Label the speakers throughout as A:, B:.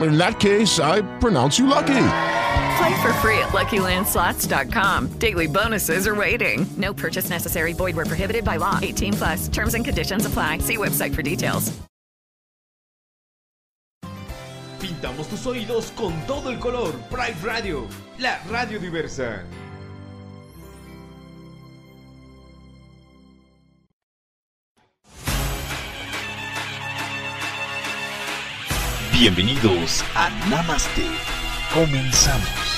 A: In that case, I pronounce you lucky.
B: Play for free at LuckyLandSlots.com. Daily bonuses are waiting. No purchase necessary. Void where prohibited by law. 18 plus. Terms and conditions apply. See website for details.
C: Pintamos tus oídos con todo el color. Pride Radio, la radio diversa.
D: Bienvenidos a Namaste. Comenzamos.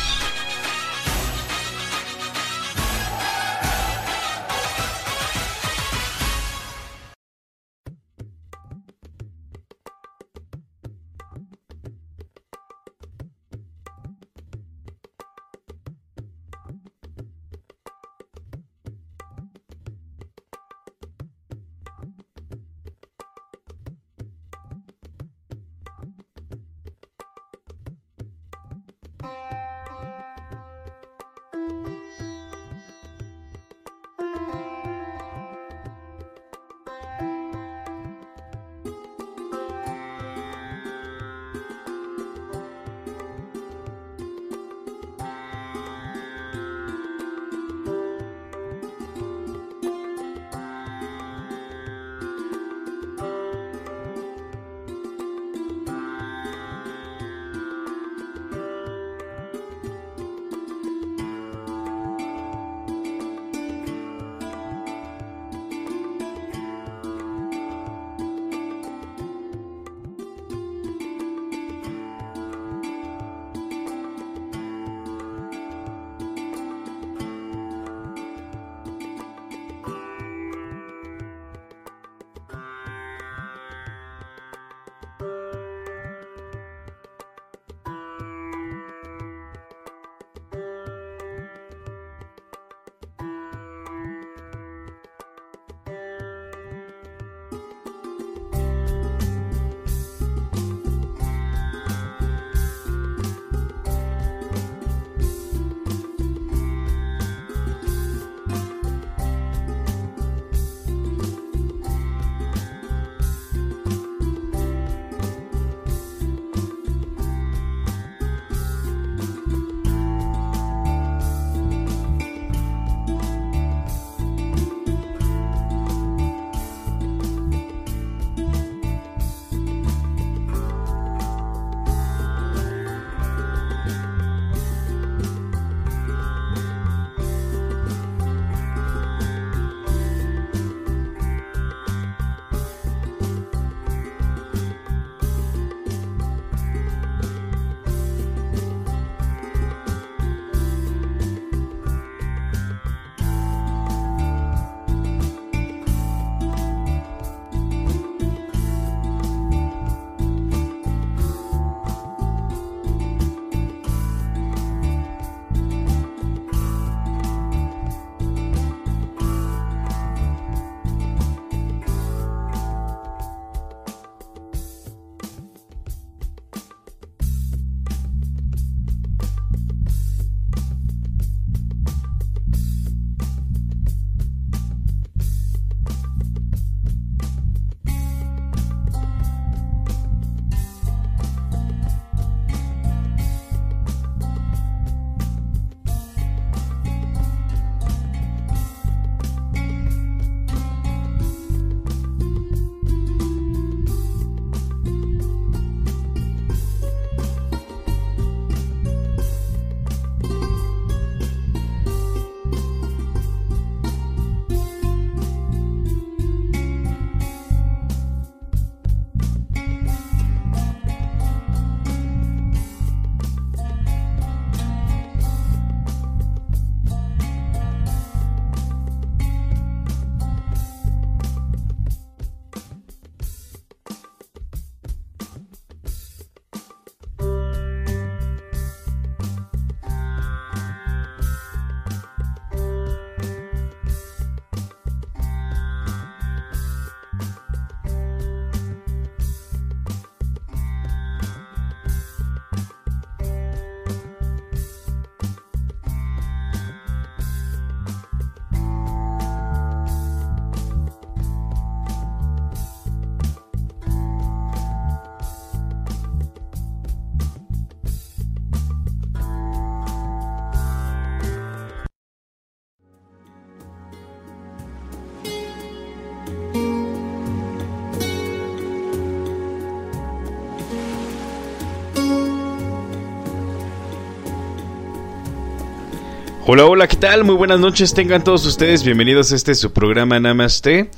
E: Hola, hola, ¿qué tal? Muy buenas noches, tengan todos ustedes bienvenidos a este su programa Namaste.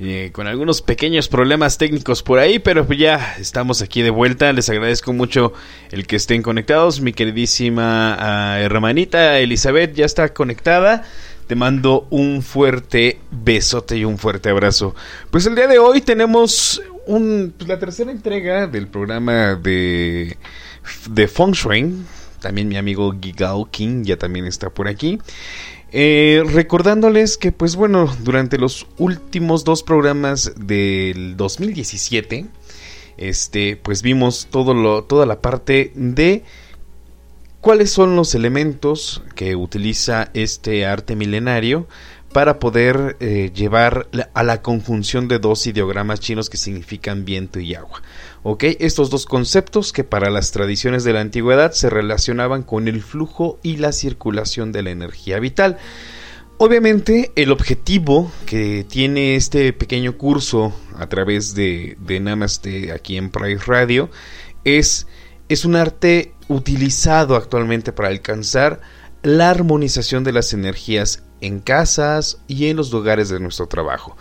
E: Eh, con algunos pequeños problemas técnicos por ahí, pero ya estamos aquí de vuelta. Les agradezco mucho el que estén conectados. Mi queridísima ah, hermanita Elizabeth ya está conectada. Te mando un fuerte besote y un fuerte abrazo. Pues el día de hoy tenemos un, pues, la tercera entrega del programa de, de Feng Shui también mi amigo Gigao King ya también está por aquí. Eh, recordándoles que, pues bueno, durante los últimos dos programas del 2017, este, pues vimos todo lo, toda la parte de cuáles son los elementos que utiliza este arte milenario para poder eh, llevar a la conjunción de dos ideogramas chinos que significan viento y agua. ¿Ok? Estos dos conceptos que para las tradiciones de la antigüedad se relacionaban con el flujo y la circulación de la energía vital. Obviamente el objetivo que tiene este pequeño curso a través de, de Namaste aquí en Price Radio es, es un arte utilizado actualmente para alcanzar la armonización de las energías en casas y en los lugares de nuestro trabajo.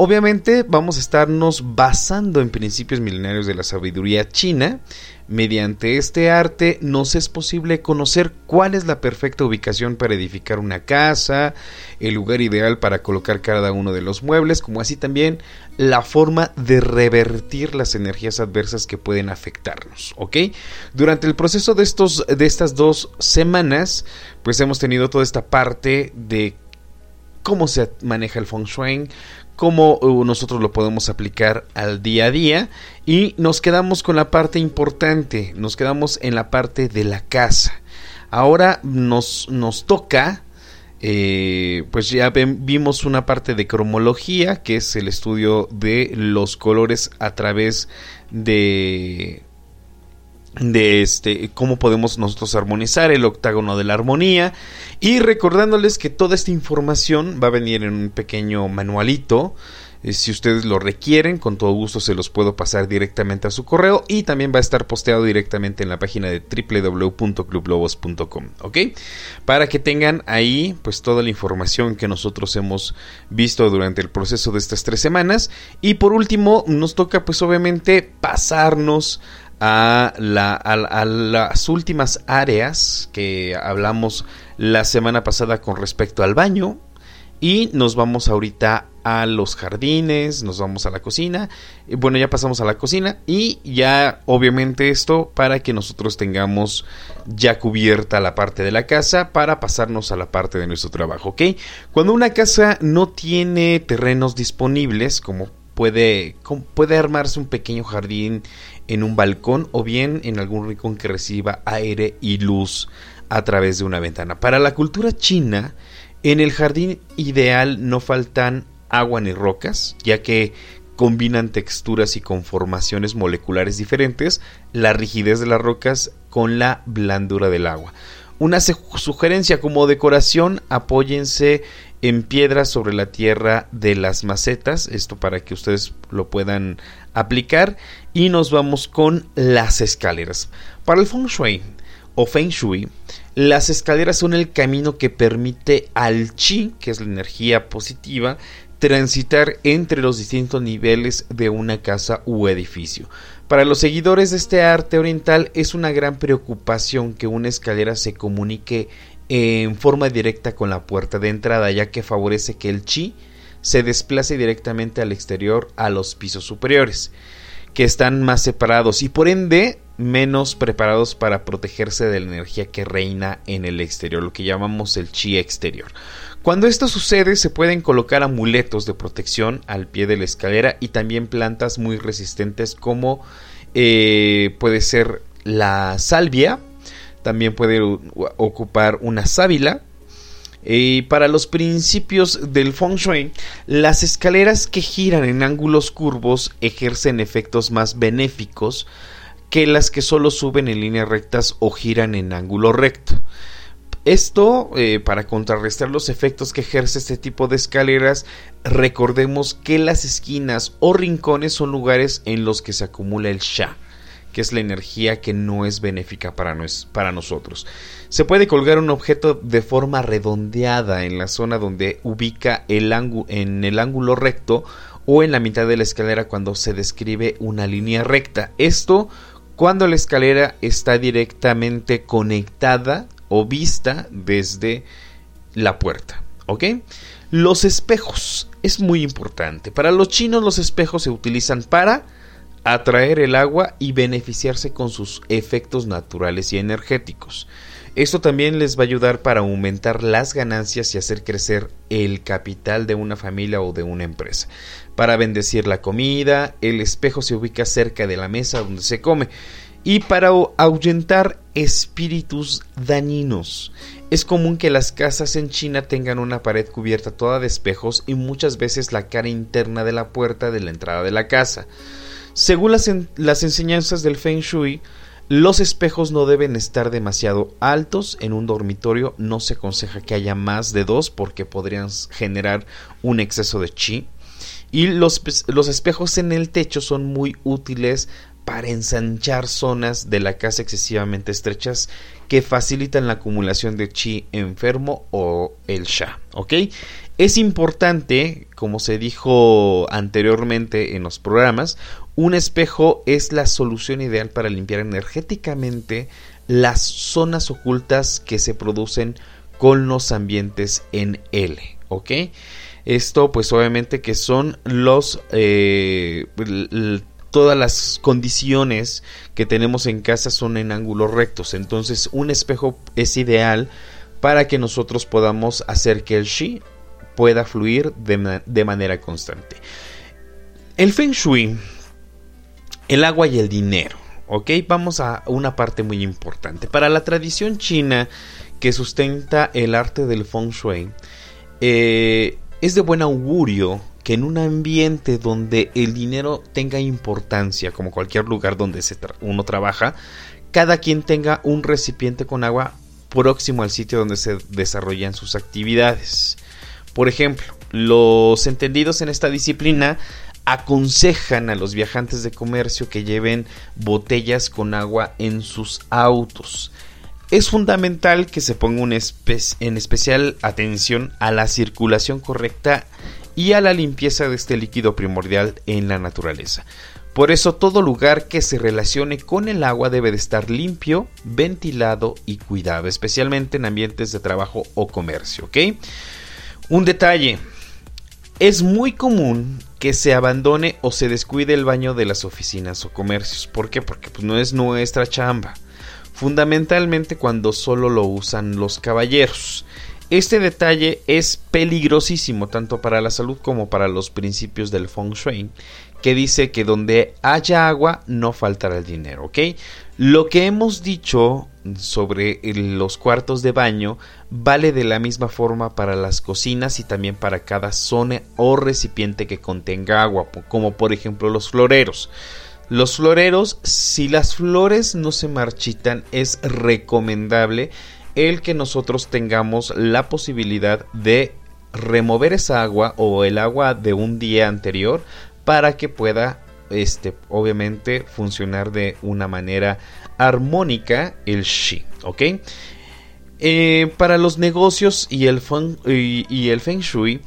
E: Obviamente vamos a estarnos basando en principios milenarios de la sabiduría china. Mediante este arte nos es posible conocer cuál es la perfecta ubicación para edificar una casa, el lugar ideal para colocar cada uno de los muebles, como así también la forma de revertir las energías adversas que pueden afectarnos, ¿ok? Durante el proceso de, estos, de estas dos semanas, pues hemos tenido toda esta parte de cómo se maneja el feng shui, cómo uh, nosotros lo podemos aplicar al día a día y nos quedamos con la parte importante, nos quedamos en la parte de la casa. Ahora nos, nos toca, eh, pues ya vimos una parte de cromología, que es el estudio de los colores a través de de este cómo podemos nosotros armonizar el octágono de la armonía. Y recordándoles que toda esta información va a venir en un pequeño manualito. Eh, si ustedes lo requieren, con todo gusto se los puedo pasar directamente a su correo y también va a estar posteado directamente en la página de www.clublobos.com, ¿ok? Para que tengan ahí pues toda la información que nosotros hemos visto durante el proceso de estas tres semanas. Y por último nos toca pues obviamente pasarnos a, las últimas áreas que hablamos la semana pasada con respecto al baño y nos vamos ahorita a los jardines, nos vamos a la cocina. Bueno, ya pasamos a la cocina y ya obviamente esto para que nosotros tengamos ya cubierta la parte de la casa para pasarnos a la parte de nuestro trabajo, ¿ok? Cuando una casa no tiene terrenos disponibles, como puede, puede armarse un pequeño jardín en un balcón o bien en algún rincón que reciba aire y luz a través de una ventana. Para la cultura china, en el jardín ideal no faltan agua ni rocas, ya que combinan texturas y conformaciones moleculares diferentes, la rigidez de las rocas con la blandura del agua. Una sugerencia como decoración, apóyense en piedras sobre la tierra de las macetas, esto para que ustedes lo puedan aplicar y nos vamos con las escaleras. Para el feng shui o feng shui, las escaleras son el camino que permite al chi, que es la energía positiva, transitar entre los distintos niveles de una casa u edificio. Para los seguidores de este arte oriental es una gran preocupación que una escalera se comunique en forma directa con la puerta de entrada, ya que favorece que el chi se desplace directamente al exterior a los pisos superiores, que están más separados y por ende menos preparados para protegerse de la energía que reina en el exterior, lo que llamamos el chi exterior. Cuando esto sucede se pueden colocar amuletos de protección al pie de la escalera y también plantas muy resistentes como eh, puede ser la salvia, también puede ocupar una sábila. Y para los principios del feng shui, las escaleras que giran en ángulos curvos ejercen efectos más benéficos que las que solo suben en líneas rectas o giran en ángulo recto. Esto, eh, para contrarrestar los efectos que ejerce este tipo de escaleras, recordemos que las esquinas o rincones son lugares en los que se acumula el sha que es la energía que no es benéfica para, para nosotros. Se puede colgar un objeto de forma redondeada en la zona donde ubica el en el ángulo recto o en la mitad de la escalera cuando se describe una línea recta. Esto cuando la escalera está directamente conectada o vista desde la puerta. ¿Ok? Los espejos. Es muy importante. Para los chinos los espejos se utilizan para atraer el agua y beneficiarse con sus efectos naturales y energéticos. Esto también les va a ayudar para aumentar las ganancias y hacer crecer el capital de una familia o de una empresa. Para bendecir la comida, el espejo se ubica cerca de la mesa donde se come y para ahuyentar espíritus dañinos. Es común que las casas en China tengan una pared cubierta toda de espejos y muchas veces la cara interna de la puerta de la entrada de la casa. Según las, enseñanzas del Feng Shui, los espejos no deben estar demasiado altos. En un dormitorio no se aconseja que haya más de dos porque podrían generar un exceso de chi. Y los, los espejos en el techo son muy útiles para ensanchar zonas de la casa excesivamente estrechas que facilitan la acumulación de chi enfermo o el sha. ¿Ok? Es importante, como se dijo anteriormente en los programas, un espejo es la solución ideal para limpiar energéticamente las zonas ocultas que se producen con los ambientes en L. ¿Ok? Esto pues obviamente que son los... Eh, todas las condiciones que tenemos en casa son en ángulos rectos. Entonces un espejo es ideal para que nosotros podamos hacer que el Shi pueda fluir de, manera constante. El Feng Shui, el agua y el dinero. Ok, vamos a una parte muy importante. Para la tradición china que sustenta el arte del Feng Shui, eh, es de buen augurio que en un ambiente donde el dinero tenga importancia, como cualquier lugar donde uno trabaja, cada quien tenga un recipiente con agua próximo al sitio donde se desarrollan sus actividades. Por ejemplo, los entendidos en esta disciplina aconsejan a los viajantes de comercio que lleven botellas con agua en sus autos. Es fundamental que se ponga en especial atención a la circulación correcta y a la limpieza de este líquido primordial en la naturaleza. Por eso todo lugar que se relacione con el agua debe de estar limpio, ventilado y cuidado, especialmente en ambientes de trabajo o comercio. Un detalle. Es muy común que se abandone o se descuide el baño de las oficinas o comercios. ¿Por qué? Porque pues, no es nuestra chamba. Fundamentalmente cuando solo lo usan los caballeros. Este detalle es peligrosísimo tanto para la salud como para los principios del feng shui, que dice que donde haya agua no faltará el dinero. Lo que hemos dicho sobre los cuartos de baño vale de la misma forma para las cocinas y también para cada zona o recipiente que contenga agua, como por ejemplo los floreros. Los floreros, si las flores no se marchitan, es recomendable el que nosotros tengamos la posibilidad de remover esa agua o el agua de un día anterior para que pueda este obviamente funcionar de una manera armónica el shi, ¿ok? Eh, para los negocios y el, feng, y, el feng shui,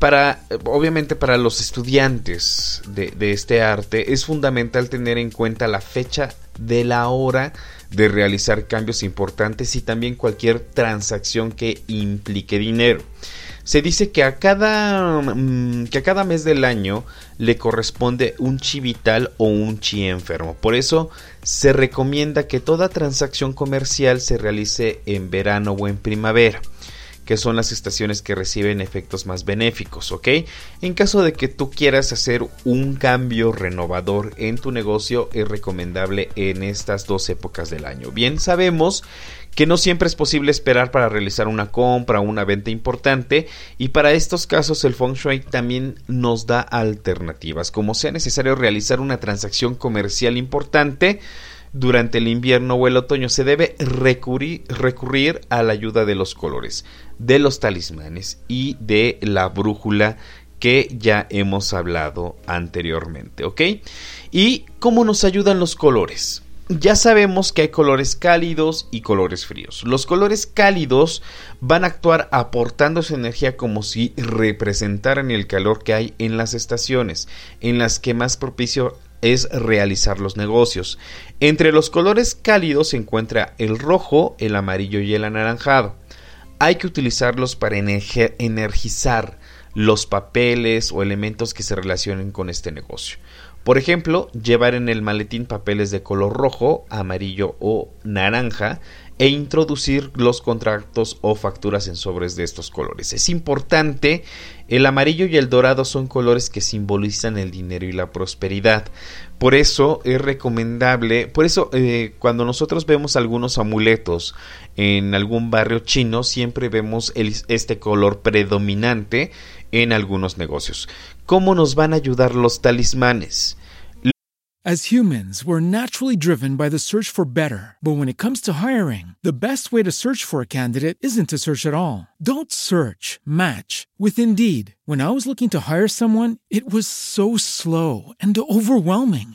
E: para, obviamente para los estudiantes de, de, este arte, es fundamental tener en cuenta la fecha de la hora de realizar cambios importantes y también cualquier transacción que implique dinero. Se dice que a cada mm, que a cada mes del año le corresponde un chi vital o un chi enfermo. Por eso se recomienda que toda transacción comercial se realice en verano o en primavera que son las estaciones que reciben efectos más benéficos, ¿ok? En caso de que tú quieras hacer un cambio renovador en tu negocio, es recomendable en estas dos épocas del año. Bien sabemos que no siempre es posible esperar para realizar una compra o una venta importante y para estos casos el feng shui también nos da alternativas como sea necesario realizar una transacción comercial importante durante el invierno o el otoño se debe recurrir, a la ayuda de los colores, de los talismanes y de la brújula que ya hemos hablado anteriormente, ¿ok? ¿Y cómo nos ayudan los colores? Ya sabemos que hay colores cálidos y colores fríos. Los colores cálidos van a actuar aportando su energía como si representaran el calor que hay en las estaciones, en las que más propicio es realizar los negocios. Entre los colores cálidos se encuentra el rojo, el amarillo y el anaranjado. Hay que utilizarlos para energizar los papeles o elementos que se relacionen con este negocio. Por ejemplo, llevar en el maletín papeles de color rojo, amarillo o naranja e introducir los contratos o facturas en sobres de estos colores. Es importante, el amarillo y el dorado son colores que simbolizan el dinero y la prosperidad. Por eso es recomendable, por eso eh, cuando nosotros vemos algunos amuletos en algún barrio chino, siempre vemos este color predominante en algunos negocios. ¿Cómo nos van a ayudar los talismanes?
F: As humans, we're naturally driven by the search for better. But when it comes to hiring, the best way to search for a candidate isn't to search at all. Don't search, match with Indeed. When I was looking to hire someone, it was so slow and overwhelming.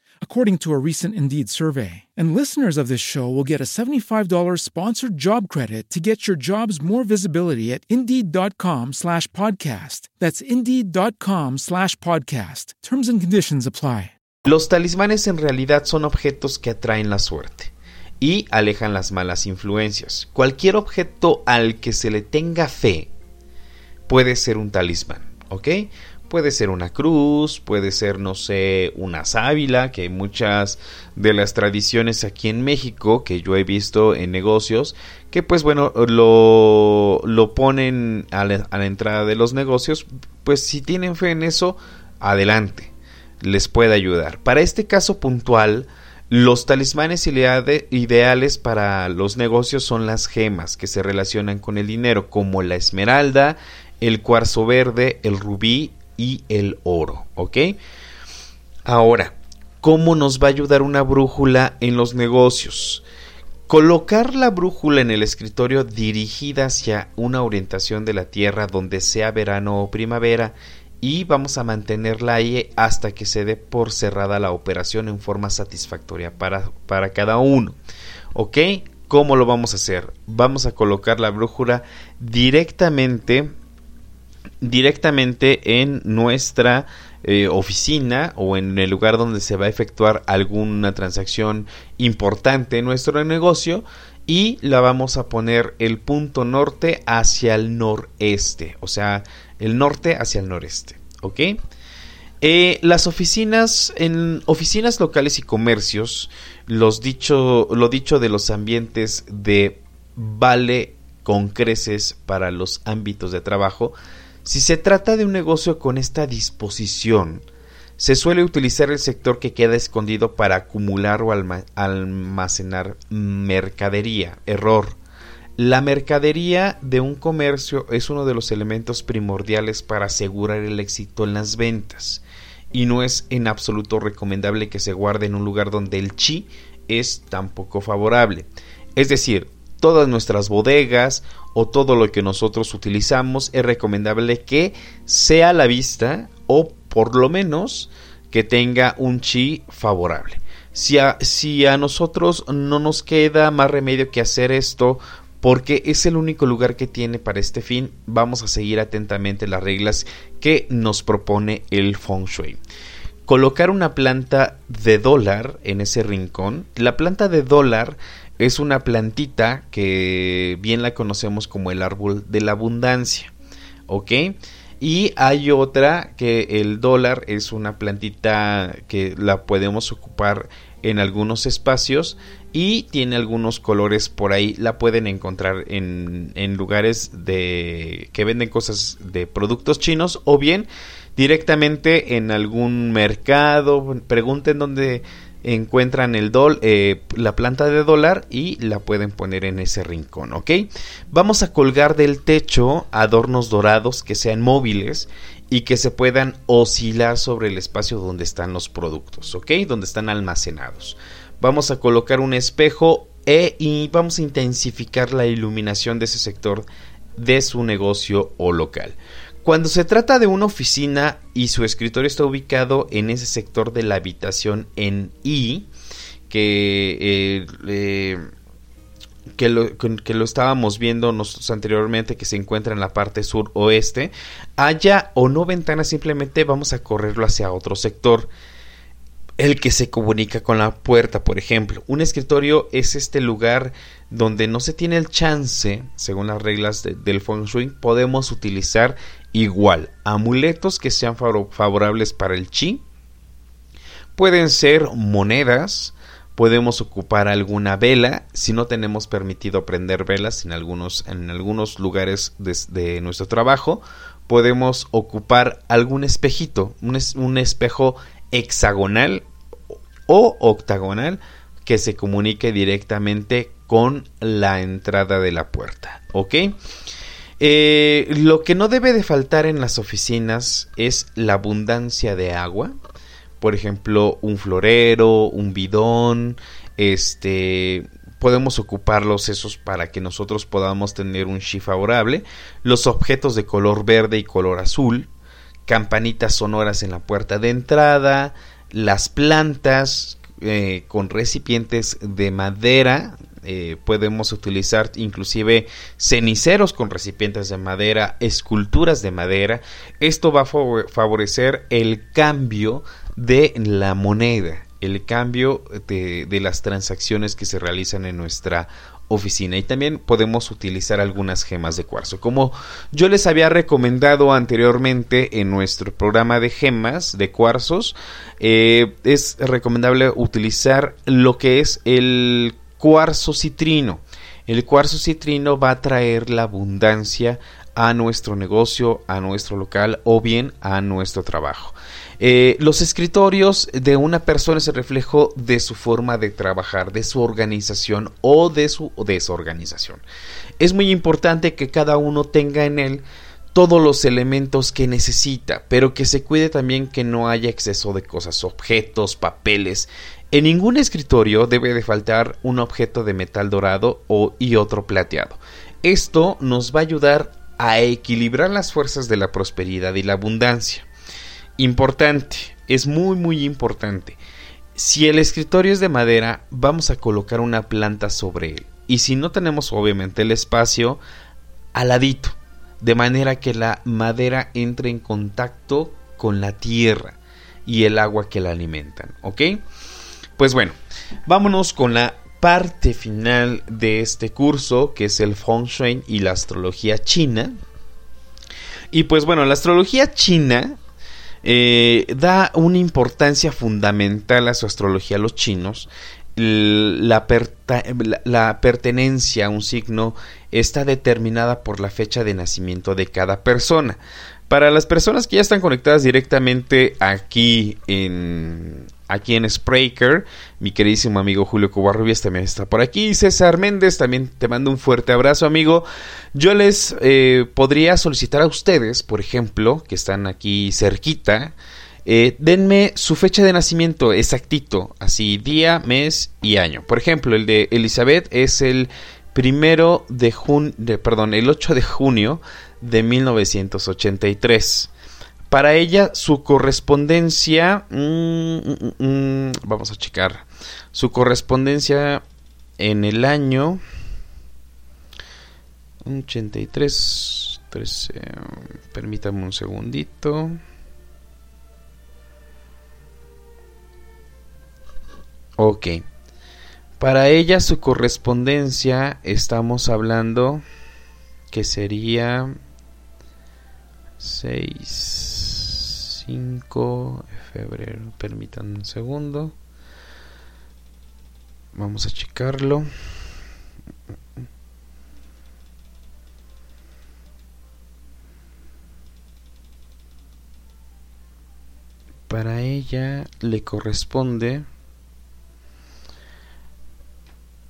F: according to a recent Indeed survey. And listeners of this show will get a $75 sponsored job credit to get your jobs more visibility at Indeed.com slash podcast. That's Indeed.com slash podcast. Terms and conditions apply.
E: Los talismanes en realidad son objetos que atraen la suerte y alejan las malas influencias. Cualquier objeto al que se le tenga fe puede ser un talismán, ¿ok? Puede ser una cruz, puede ser, no sé, una sábila, que hay muchas de las tradiciones aquí en México que yo he visto en negocios, que pues bueno, lo, lo ponen a la, a la entrada de los negocios, pues si tienen fe en eso, adelante les puede ayudar. Para este caso puntual, los talismanes ideales para los negocios son las gemas que se relacionan con el dinero, como la esmeralda, el cuarzo verde, el rubí y el oro. ¿Ok? Ahora, ¿cómo nos va a ayudar una brújula en los negocios? Colocar la brújula en el escritorio dirigida hacia una orientación de la Tierra donde sea verano o primavera y vamos a mantenerla ahí hasta que se dé por cerrada la operación en forma satisfactoria para, para cada uno. ¿Ok? ¿Cómo lo vamos a hacer? Vamos a colocar la brújula directamente directamente en nuestra eh, oficina o en el lugar donde se va a efectuar alguna transacción importante en nuestro negocio y la vamos a poner el punto norte hacia el noreste, o sea, el norte hacia el noreste, ¿ok? Eh, las oficinas, en oficinas locales y comercios, los dicho, lo dicho de los ambientes de vale con creces para los ámbitos de trabajo, si se trata de un negocio con esta disposición, se suele utilizar el sector que queda escondido para acumular o almacenar mercadería. Error. La mercadería de un comercio es uno de los elementos primordiales para asegurar el éxito en las ventas y no es en absoluto recomendable que se guarde en un lugar donde el chi es tan poco favorable. Es decir, todas nuestras bodegas o todo lo que nosotros utilizamos es recomendable que sea a la vista o por lo menos que tenga un chi favorable. Si a, si a nosotros no nos queda más remedio que hacer esto porque es el único lugar que tiene para este fin, vamos a seguir atentamente las reglas que nos propone el feng shui. Colocar una planta de dólar en ese rincón. La planta de dólar es una plantita que bien la conocemos como el árbol de la abundancia. ¿Ok? Y hay otra que el dólar es una plantita que la podemos ocupar en algunos espacios y tiene algunos colores por ahí. La pueden encontrar en, en lugares de que venden cosas de productos chinos o bien directamente en algún mercado, pregunten dónde encuentran el dol, eh, la planta de dólar y la pueden poner en ese rincón, ¿ok? Vamos a colgar del techo adornos dorados que sean móviles y que se puedan oscilar sobre el espacio donde están los productos, ¿ok? Donde están almacenados. Vamos a colocar un espejo e, y vamos a intensificar la iluminación de ese sector de su negocio o local. Cuando se trata de una oficina y su escritorio está ubicado en ese sector de la habitación en I, que, eh, que, lo, que, lo, estábamos viendo nosotros anteriormente, que se encuentra en la parte sur oeste, haya o no ventanas, simplemente vamos a correrlo hacia otro sector el que se comunica con la puerta, por ejemplo. Un escritorio es este lugar donde no se tiene el chance, según las reglas del feng shui, podemos utilizar igual amuletos que sean favorables para el chi. Pueden ser monedas, podemos ocupar alguna vela, si no tenemos permitido prender velas en algunos, en algunos lugares de, nuestro trabajo, podemos ocupar algún espejito, un, un espejo hexagonal o octagonal que se comunique directamente con la entrada de la puerta. ¿Ok? Eh, lo que no debe de faltar en las oficinas es la abundancia de agua. Por ejemplo, un florero, un bidón, este, podemos ocuparlos esos para que nosotros podamos tener un chi favorable. Los objetos de color verde y color azul, campanitas sonoras en la puerta de entrada, las plantas eh, con recipientes de madera eh, podemos utilizar inclusive ceniceros con recipientes de madera, esculturas de madera. Esto va a favorecer el cambio de la moneda, el cambio de, las transacciones que se realizan en nuestra oficina y también podemos utilizar algunas gemas de cuarzo. Como yo les había recomendado anteriormente en nuestro programa de gemas de cuarzos, eh, es recomendable utilizar lo que es el cuarzo citrino. El cuarzo citrino va a traer la abundancia a nuestro negocio, a nuestro local o bien a nuestro trabajo. Eh, los escritorios de una persona es el reflejo de su forma de trabajar, de su organización o de su desorganización. Es muy importante que cada uno tenga en él todos los elementos que necesita, pero que se cuide también que no haya exceso de cosas, objetos, papeles. En ningún escritorio debe de faltar un objeto de metal dorado o, y otro plateado. Esto nos va a ayudar a equilibrar las fuerzas de la prosperidad y la abundancia. Importante, es muy muy importante. Si el escritorio es de madera, vamos a colocar una planta sobre él. Y si no tenemos obviamente el espacio, aladito, de manera que la madera entre en contacto con la tierra y el agua que la alimentan, ¿ok? Pues bueno, vámonos con la parte final de este curso, que es el Feng Shui y la astrología china. Y pues bueno, la astrología china eh, da una importancia fundamental a su astrología a los chinos. La, la, pertenencia a un signo está determinada por la fecha de nacimiento de cada persona. Para las personas que ya están conectadas directamente aquí en, aquí en Spreaker. Mi queridísimo amigo Julio Covarrubias también está por aquí. César Méndez, también te mando un fuerte abrazo, amigo. Yo les eh, podría solicitar a ustedes, por ejemplo, que están aquí cerquita, eh, denme su fecha de nacimiento exactito, así día, mes y año. Por ejemplo, el de Elizabeth es el primero de junio, perdón, el 8 de junio de 1983. Para ella, su correspondencia. Mm, mm, mm, vamos a checar. Su correspondencia en el año. 83. 13. Permítame un segundito. Ok. Para ella su correspondencia estamos hablando que sería 6 5 de febrero. Permítanme un segundo. Vamos a checarlo. ella le corresponde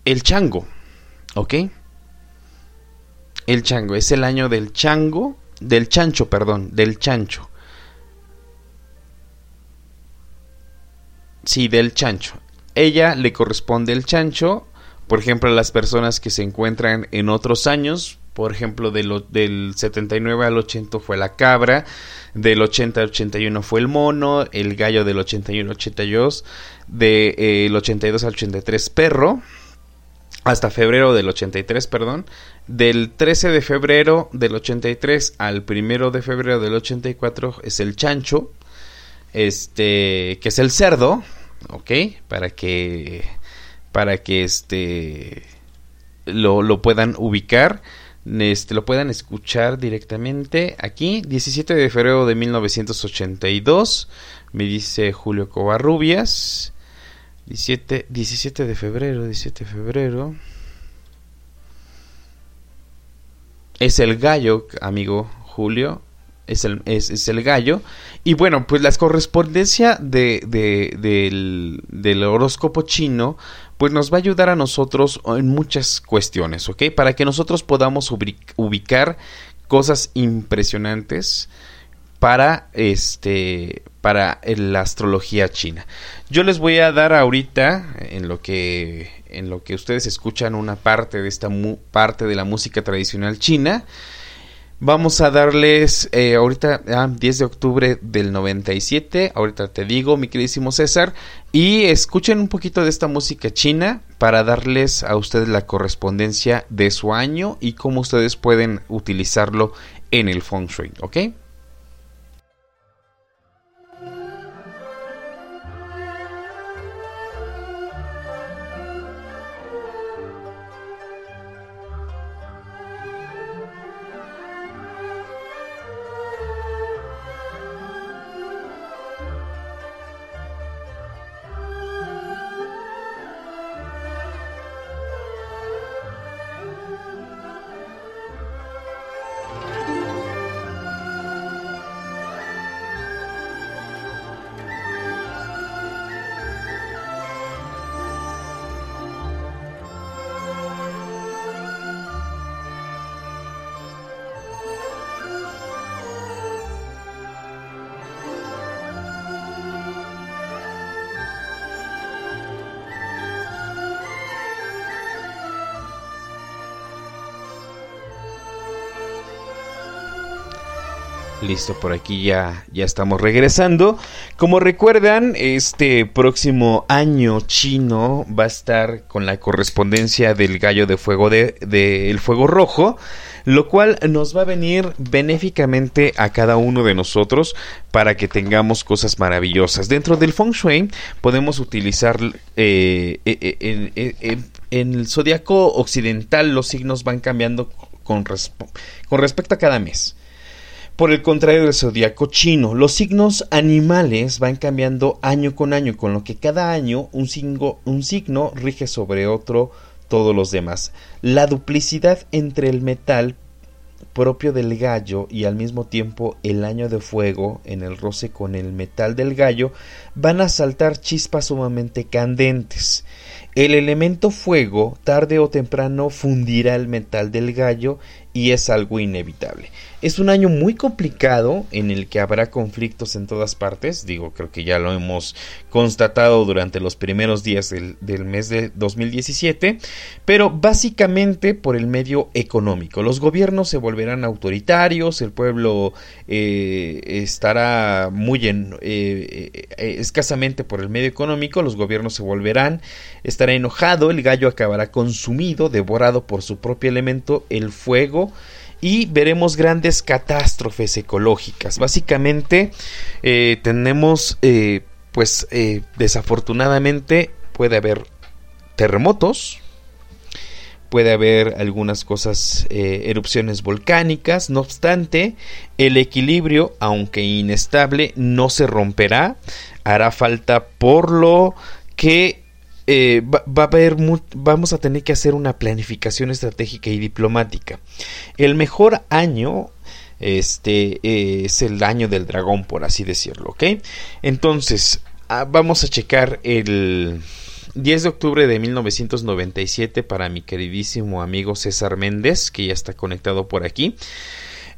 E: el chango, ¿ok? El chango, es el año del chango, del chancho, perdón, del chancho. Sí, del chancho. Ella le corresponde el chancho, por ejemplo, a las personas que se encuentran en otros años, por ejemplo, del 79 al 80 fue la cabra, del 80 al 81 fue el mono, el gallo del 81 al 82, del eh, 82 al 83 perro, hasta febrero del 83, perdón, del 13 de febrero del 83 al 1 de febrero del 84 es el chancho, este, que es el cerdo, ¿ok? Para que, para que este, lo, lo puedan ubicar, este, lo puedan escuchar directamente aquí, 17 de febrero de 1982, me dice Julio Covarrubias, 17, 17 de febrero, 17 de febrero. Es el gallo, amigo Julio. Es el, es, el gallo. Y bueno, pues la correspondencia de, del, del, horóscopo chino, pues nos va a ayudar a nosotros en muchas cuestiones, ¿ok? Para que nosotros podamos ubicar cosas impresionantes para este para la astrología china. Yo les voy a dar ahorita en lo que en lo que ustedes escuchan una parte de esta parte de la música tradicional china. Vamos a darles eh, ahorita 10 ah, de octubre del 97, ahorita te digo mi queridísimo César, y escuchen un poquito de esta música china para darles a ustedes la correspondencia de su año y cómo ustedes pueden utilizarlo en el feng shui, ¿ok? Listo, por aquí ya, ya estamos regresando. Como recuerdan, este próximo año chino va a estar con la correspondencia del gallo de fuego de, fuego rojo, lo cual nos va a venir benéficamente a cada uno de nosotros para que tengamos cosas maravillosas. Dentro del feng shui podemos utilizar eh, eh, eh, en, el zodiaco occidental los signos van cambiando con, con respecto a cada mes. Por el contrario del zodiaco chino, los signos animales van cambiando año con año, con lo que cada año un, un signo rige sobre otro todos los demás. La duplicidad entre el metal propio del gallo y al mismo tiempo el año de fuego en el roce con el metal del gallo van a saltar chispas sumamente candentes. El elemento fuego tarde o temprano fundirá el metal del gallo y es algo inevitable. Es un año muy complicado en el que habrá conflictos en todas partes, digo, creo que ya lo hemos constatado durante los primeros días del, mes de 2017, pero básicamente por el medio económico. Los gobiernos se volverán autoritarios, el pueblo eh, estará muy eh, eh, escasamente por el medio económico, los gobiernos se volverán, estará enojado, el gallo acabará consumido, devorado por su propio elemento, el fuego, y veremos grandes catástrofes ecológicas. Básicamente eh, tenemos, eh, pues eh, desafortunadamente puede haber terremotos, puede haber algunas cosas, erupciones volcánicas, no obstante, el equilibrio, aunque inestable, no se romperá, hará falta por lo que eh, va, a haber vamos a tener que hacer una planificación estratégica y diplomática. El mejor año Este eh, es el año del dragón, por así decirlo, ¿ok? Entonces, ah, vamos a checar el 10 de octubre de 1997 para mi queridísimo amigo César Méndez, que ya está conectado por aquí.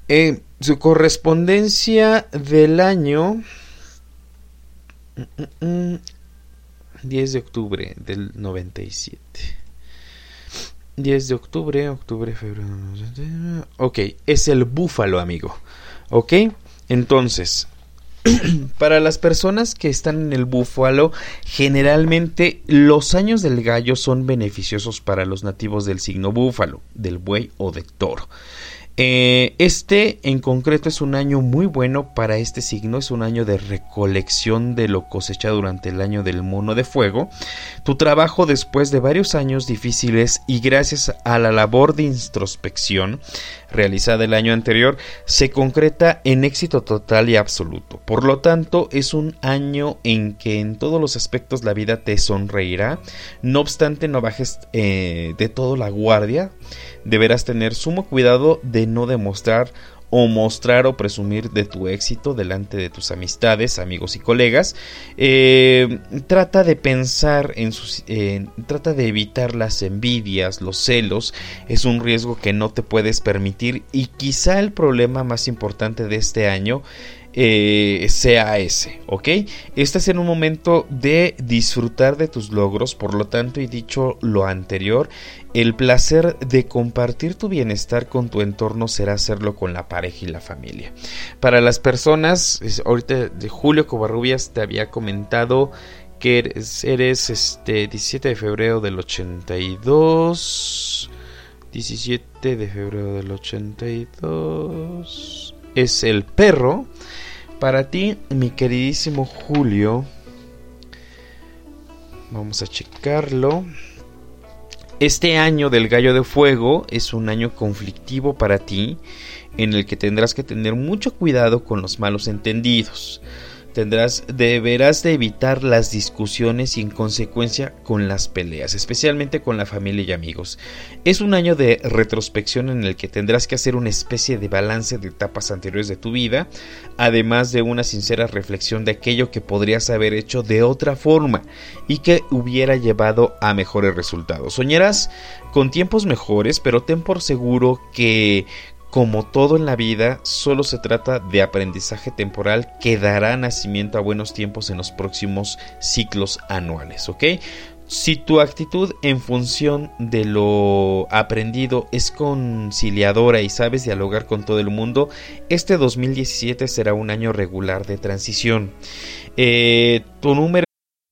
E: Eh, su correspondencia del año 10 mm, mm, mm, de octubre del 97. 10 de octubre, octubre, febrero. Ok, es el búfalo, amigo. Ok, entonces, para las personas que están en el búfalo, generalmente los años del gallo son beneficiosos para los nativos del signo búfalo, del buey o del toro. Eh, este en concreto es un año muy bueno para este signo, es un año de recolección de lo cosechado durante el año del mono de fuego. Tu trabajo después de varios años difíciles y gracias a la labor de introspección realizada el año anterior se concreta en éxito total y absoluto. Por lo tanto, es un año en que en todos los aspectos la vida te sonreirá. No obstante, no bajes eh, de todo la guardia. Deberás tener sumo cuidado de no demostrar o mostrar o presumir de tu éxito delante de tus amistades, amigos y colegas. Eh, trata de pensar en sus... trata de evitar las envidias, los celos. Es un riesgo que no te puedes permitir y quizá el problema más importante de este año eh, sea ese, ¿ok? Este es en un momento de disfrutar de tus logros, por lo tanto, y dicho lo anterior, el placer de compartir tu bienestar con tu entorno será hacerlo con la pareja y la familia. Para las personas, ahorita de Julio Covarrubias te había comentado que eres, eres este 17 de febrero del 82. 17 de febrero del 82 es el perro. Para ti, mi queridísimo Julio, vamos a checarlo. Este año del gallo de fuego es un año conflictivo para ti, en el que tendrás que tener mucho cuidado con los malos entendidos. Tendrás, deberás de evitar las discusiones y en consecuencia con las peleas, especialmente con la familia y amigos. Es un año de retrospección en el que tendrás que hacer una especie de balance de etapas anteriores de tu vida, además de una sincera reflexión de aquello que podrías haber hecho de otra forma y que hubiera llevado a mejores resultados. Soñarás con tiempos mejores, pero ten por seguro que como todo en la vida, solo se trata de aprendizaje temporal que dará nacimiento a buenos tiempos en los próximos ciclos anuales, ¿ok? Si tu actitud en función de lo aprendido es conciliadora y sabes dialogar con todo el mundo, este 2017 será un año regular de transición. Eh, tu número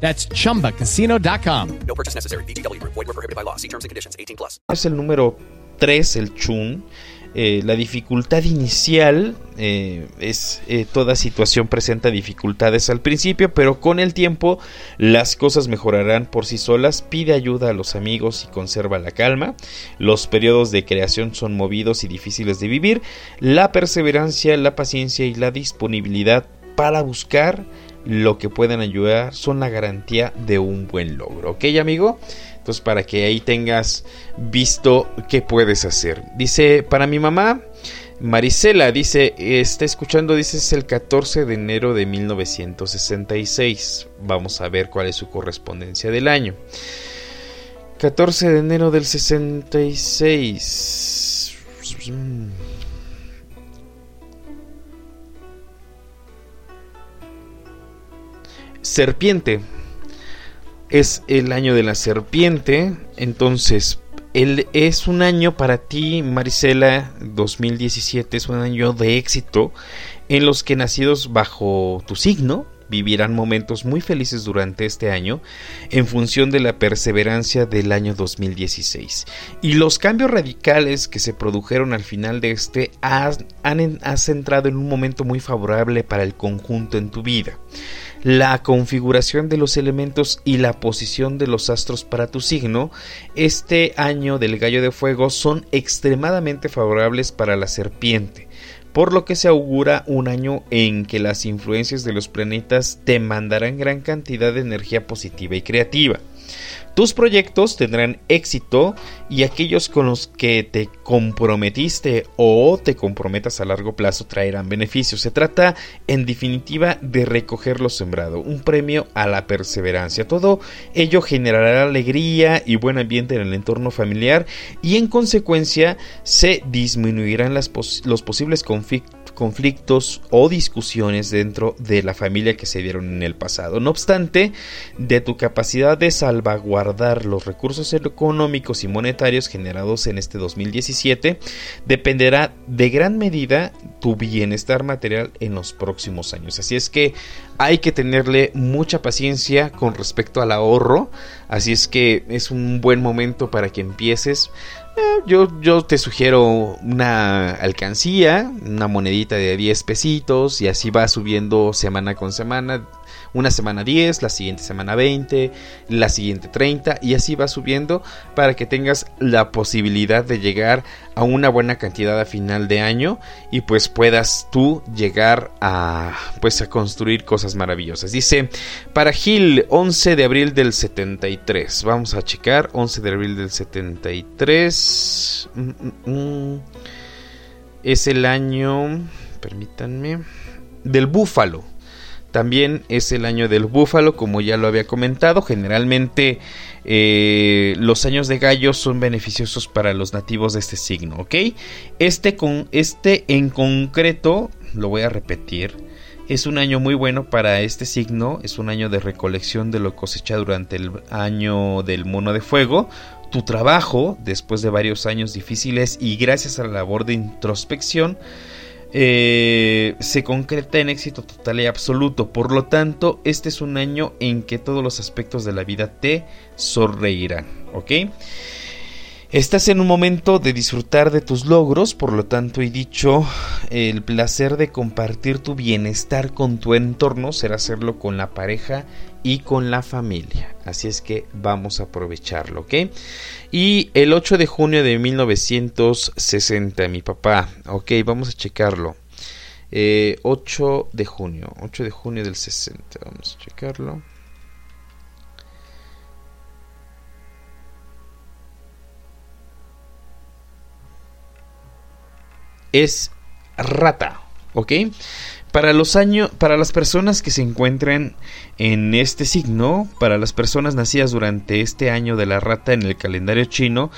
G: That's chumbacasino.com.
H: No purchase necessary. BGW. Void were prohibited by law. See terms and conditions 18 plus.
E: Es el número 3, el chun. Eh, la dificultad inicial eh, es eh, toda situación presenta dificultades al principio, pero con el tiempo las cosas mejorarán por sí solas. Pide ayuda a los amigos y conserva la calma. Los periodos de creación son movidos y difíciles de vivir. La perseverancia, la paciencia y la disponibilidad para buscar lo que pueden ayudar son la garantía de un buen logro. ¿Ok, amigo? Entonces, para que ahí tengas visto qué puedes hacer. Dice, para mi mamá, Marisela dice, está escuchando, dice, es el 14 de enero de 1966. Vamos a ver cuál es su correspondencia del año. 14 de enero del 66. Serpiente. Es el año de la serpiente. Entonces, es un año para ti, Marisela, 2017, es un año de éxito en los que nacidos bajo tu signo vivirán momentos muy felices durante este año en función de la perseverancia del año 2016. Y los cambios radicales que se produjeron al final de este han, has entrado en un momento muy favorable para el conjunto en tu vida la configuración de los elementos y la posición de los astros para tu signo, este año del gallo de fuego son extremadamente favorables para la serpiente, por lo que se augura un año en que las influencias de los planetas te mandarán gran cantidad de energía positiva y creativa. Tus proyectos tendrán éxito y aquellos con los que te comprometiste o te comprometas a largo plazo traerán beneficios. Se trata, en definitiva, de recoger lo sembrado, un premio a la perseverancia. Todo ello generará alegría y buen ambiente en el entorno familiar y en consecuencia se disminuirán los posibles conflictos conflictos o discusiones dentro de la familia que se dieron en el pasado. No obstante, de tu capacidad de salvaguardar los recursos económicos y monetarios generados en este 2017 dependerá de gran medida tu bienestar material en los próximos años. Así es que hay que tenerle mucha paciencia con respecto al ahorro. Así es que es un buen momento para que empieces yo, yo te sugiero una alcancía, una monedita de 10 pesitos y así va subiendo semana con semana una semana 10, la siguiente semana 20, la siguiente 30 y así va subiendo para que tengas la posibilidad de llegar a una buena cantidad a final de año y pues puedas tú llegar a pues a construir cosas maravillosas. Dice, para Gil 11 de abril del 73. Vamos a checar 11 de abril del 73. Mm, mm, mm. Es el año, permítanme, del búfalo. También es el año del búfalo, como ya lo había comentado. Generalmente eh, los años de gallo son beneficiosos para los nativos de este signo, ¿ok? Este, con, este en concreto, lo voy a repetir, es un año muy bueno para este signo. Es un año de recolección de lo cosechado durante el año del mono de fuego. Tu trabajo, después de varios años difíciles y gracias a la labor de introspección, eh, se concreta en éxito total y absoluto. Por lo tanto, este es un año en que todos los aspectos de la vida te sonreirán. ¿Ok? Estás en un momento de disfrutar de tus logros, por lo tanto he dicho, el placer de compartir tu bienestar con tu entorno será hacerlo con la pareja y con la familia. Así es que vamos a aprovecharlo, ¿ok? Y el 8 de junio de 1960, mi papá, ok, vamos a checarlo. 8 eh, de junio, 8 de junio del 60, vamos a checarlo. Es rata, ¿ok? Para los años, para las personas que se encuentren en este signo, para las personas nacidas durante este año de la rata en el calendario chino,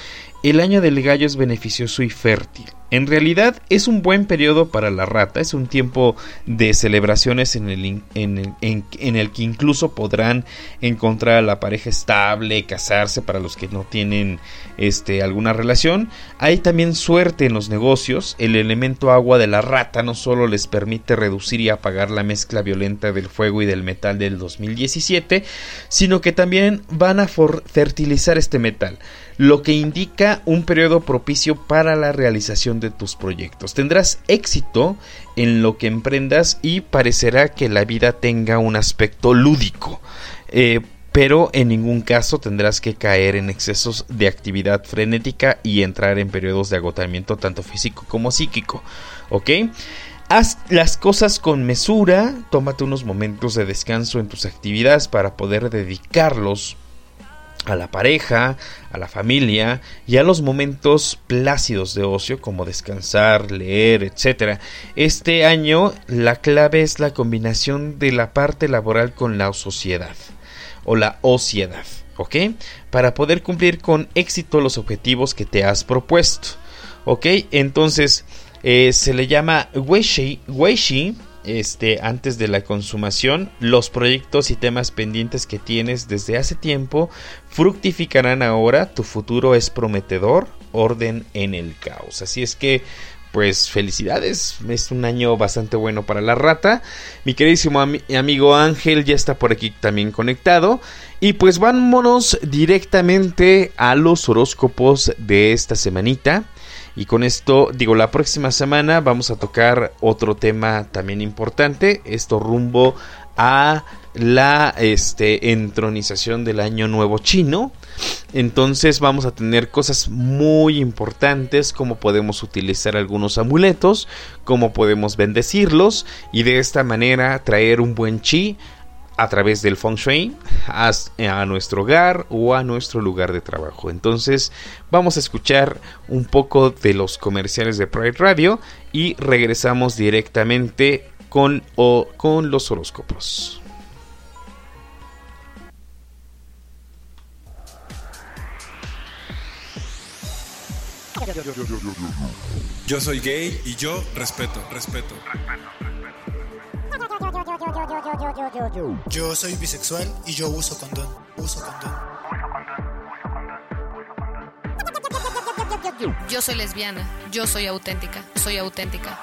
E: el año del gallo es beneficioso y fértil. En realidad es un buen periodo para la rata, es un tiempo de celebraciones en el, en, el que incluso podrán encontrar a la pareja estable, casarse para los que no tienen este, alguna relación. Hay también suerte en los negocios, el elemento agua de la rata no solo les permite reducir y apagar la mezcla violenta del fuego y del metal del 2017, sino que también van a fertilizar este metal lo que indica un periodo propicio para la realización de tus proyectos. Tendrás éxito en lo que emprendas y parecerá que la vida tenga un aspecto lúdico. Eh, pero en ningún caso tendrás que caer en excesos de actividad frenética y entrar en periodos de agotamiento tanto físico como psíquico. ¿Ok? Haz las cosas con mesura, tómate unos momentos de descanso en tus actividades para poder dedicarlos a la pareja, a la familia y a los momentos plácidos de ocio como descansar, leer, etc. Este año la clave es la combinación de la parte laboral con la sociedad o la ociedad, ¿ok? Para poder cumplir con éxito los objetivos que te has propuesto, ¿ok? Entonces eh, se le llama Weishi, Weishi este, antes de la consumación, los proyectos y temas pendientes que tienes desde hace tiempo fructificarán ahora, tu futuro es prometedor, orden en el caos. Así es que, pues felicidades, es un año bastante bueno para la rata. Mi queridísimo amigo Ángel ya está por aquí también conectado. Y pues vámonos directamente a los horóscopos de esta semanita. Y con esto, digo, la próxima semana vamos a tocar otro tema también importante, esto rumbo a la este, entronización del año nuevo chino. Entonces vamos a tener cosas muy importantes, como podemos utilizar algunos amuletos, cómo podemos bendecirlos y de esta manera traer un buen chi a través del feng shui a, nuestro hogar o a nuestro lugar de trabajo. Entonces vamos a escuchar un poco de los comerciales de Pride Radio y regresamos directamente con, o, con los horóscopos.
I: Yo soy gay y yo respeto, respeto.
J: Yo soy bisexual y yo uso condón. Uso condón.
K: Yo soy lesbiana. Yo soy auténtica. Soy auténtica.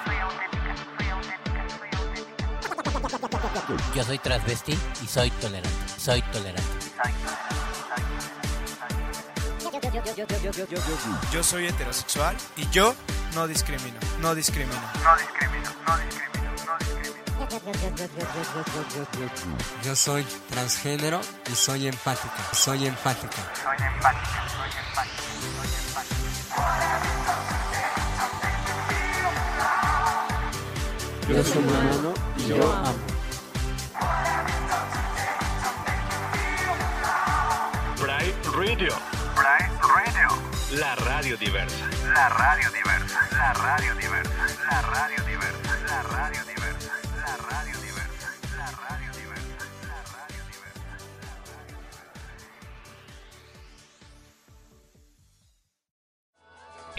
L: Yo soy transvesti y soy tolerante. Soy tolerante.
M: Yo soy heterosexual y yo no discrimino. No discrimino. No discrimino. No discrimino.
N: Yo soy transgénero y soy empática. Soy empática. Soy empática. Soy empática.
O: Yo soy humano y yo amo.
P: Bright Radio. Bright Radio. La radio diversa. La radio diversa. La radio diversa. La radio diversa. La radio diversa.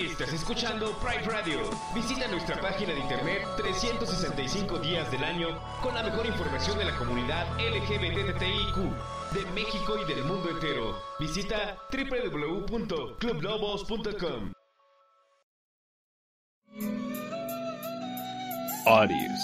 C: Estás escuchando Pride Radio. Visita nuestra página de internet 365 días del año con la mejor información de la comunidad LGBTTIQ de México y del mundo entero. Visita www.clublobos.com.
E: Aries.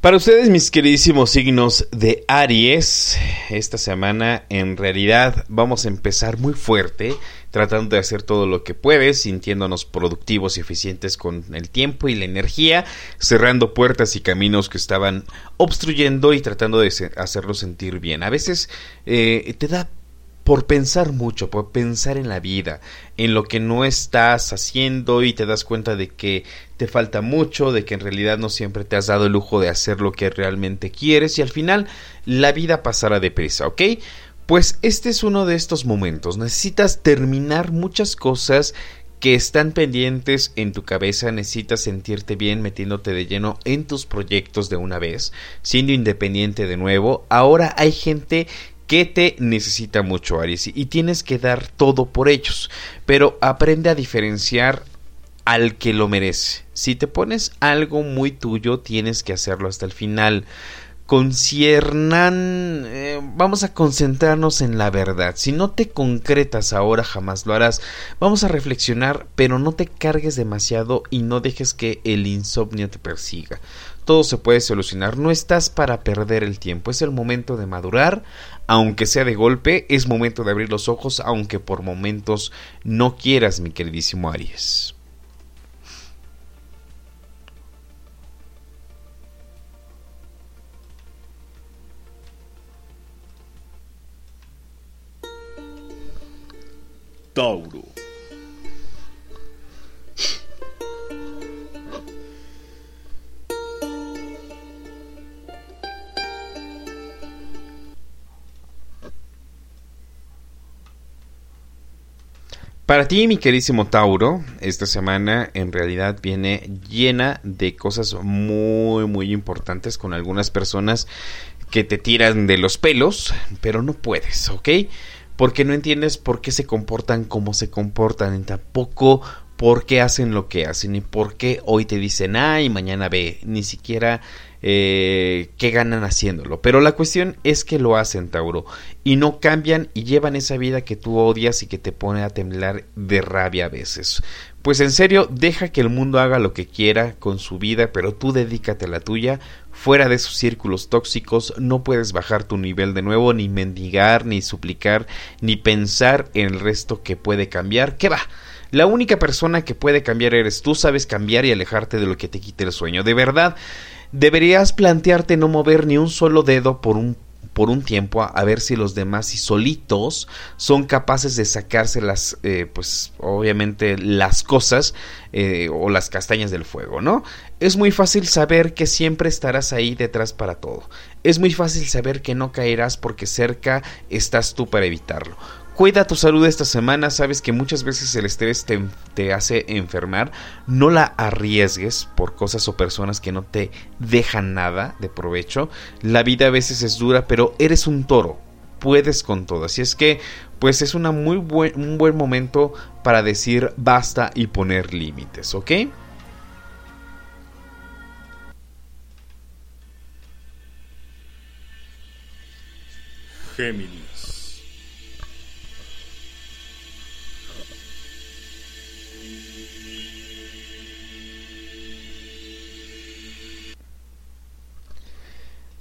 E: Para ustedes, mis queridísimos signos de Aries, esta semana en realidad vamos a empezar muy fuerte, tratando de hacer todo lo que puedes, sintiéndonos productivos y eficientes con el tiempo y la energía, cerrando puertas y caminos que estaban obstruyendo y tratando de hacerlo sentir bien. A veces eh, te da por pensar mucho, por pensar en la vida, en lo que no estás haciendo y te das cuenta de que te falta mucho, de que en realidad no siempre te has dado el lujo de hacer lo que realmente quieres y al final la vida pasará deprisa, ¿ok? Pues este es uno de estos momentos. Necesitas terminar muchas cosas que están pendientes en tu cabeza, necesitas sentirte bien metiéndote de lleno en tus proyectos de una vez, siendo independiente de nuevo. Ahora hay gente que te necesita mucho, Aries, y tienes que dar todo por ellos, pero aprende a diferenciar al que lo merece. Si te pones algo muy tuyo, tienes que hacerlo hasta el final. Conciernan, eh, vamos a concentrarnos en la verdad. Si no te concretas ahora, jamás lo harás. Vamos a reflexionar, pero no te cargues demasiado y no dejes que el insomnio te persiga todo se puede solucionar. No estás para perder el tiempo. Es el momento de madurar, aunque sea de golpe. Es momento de abrir los ojos, aunque por momentos no quieras, mi queridísimo Aries.
Q: Tauro.
E: Para ti, mi queridísimo Tauro, esta semana en realidad viene llena de cosas muy, muy importantes con algunas personas que te tiran de los pelos, pero no puedes, ¿ok? Porque no entiendes por qué se comportan como se comportan, y tampoco por qué hacen lo que hacen, y por qué hoy te dicen A y mañana B, ni siquiera eh, qué ganan haciéndolo. Pero la cuestión es que lo hacen, Tauro, y no cambian y llevan esa vida que tú odias y que te pone a temblar de rabia a veces. Pues en serio, deja que el mundo haga lo que quiera con su vida, pero tú dedícate a la tuya. Fuera de esos círculos tóxicos no puedes bajar tu nivel de nuevo, ni mendigar, ni suplicar, ni pensar en el resto que puede cambiar. ¿Qué va? La única persona que puede cambiar eres tú, sabes cambiar y alejarte de lo que te quite el sueño. De verdad, deberías plantearte no mover ni un solo dedo por un por un tiempo a, ver si los demás y solitos son capaces de sacarse las eh, pues obviamente las cosas eh, o las castañas del fuego no es muy fácil saber que siempre estarás ahí detrás para todo. Es muy fácil saber que no caerás porque cerca estás tú para evitarlo Cuida tu salud esta semana, sabes que muchas veces el estrés te, hace enfermar. No la arriesgues por cosas o personas que no te dejan nada de provecho. La vida a veces es dura, pero eres un toro. Puedes con todo. Así es que, pues es una muy buen, un buen momento para decir basta y poner límites, ¿ok?
Q: Géminis.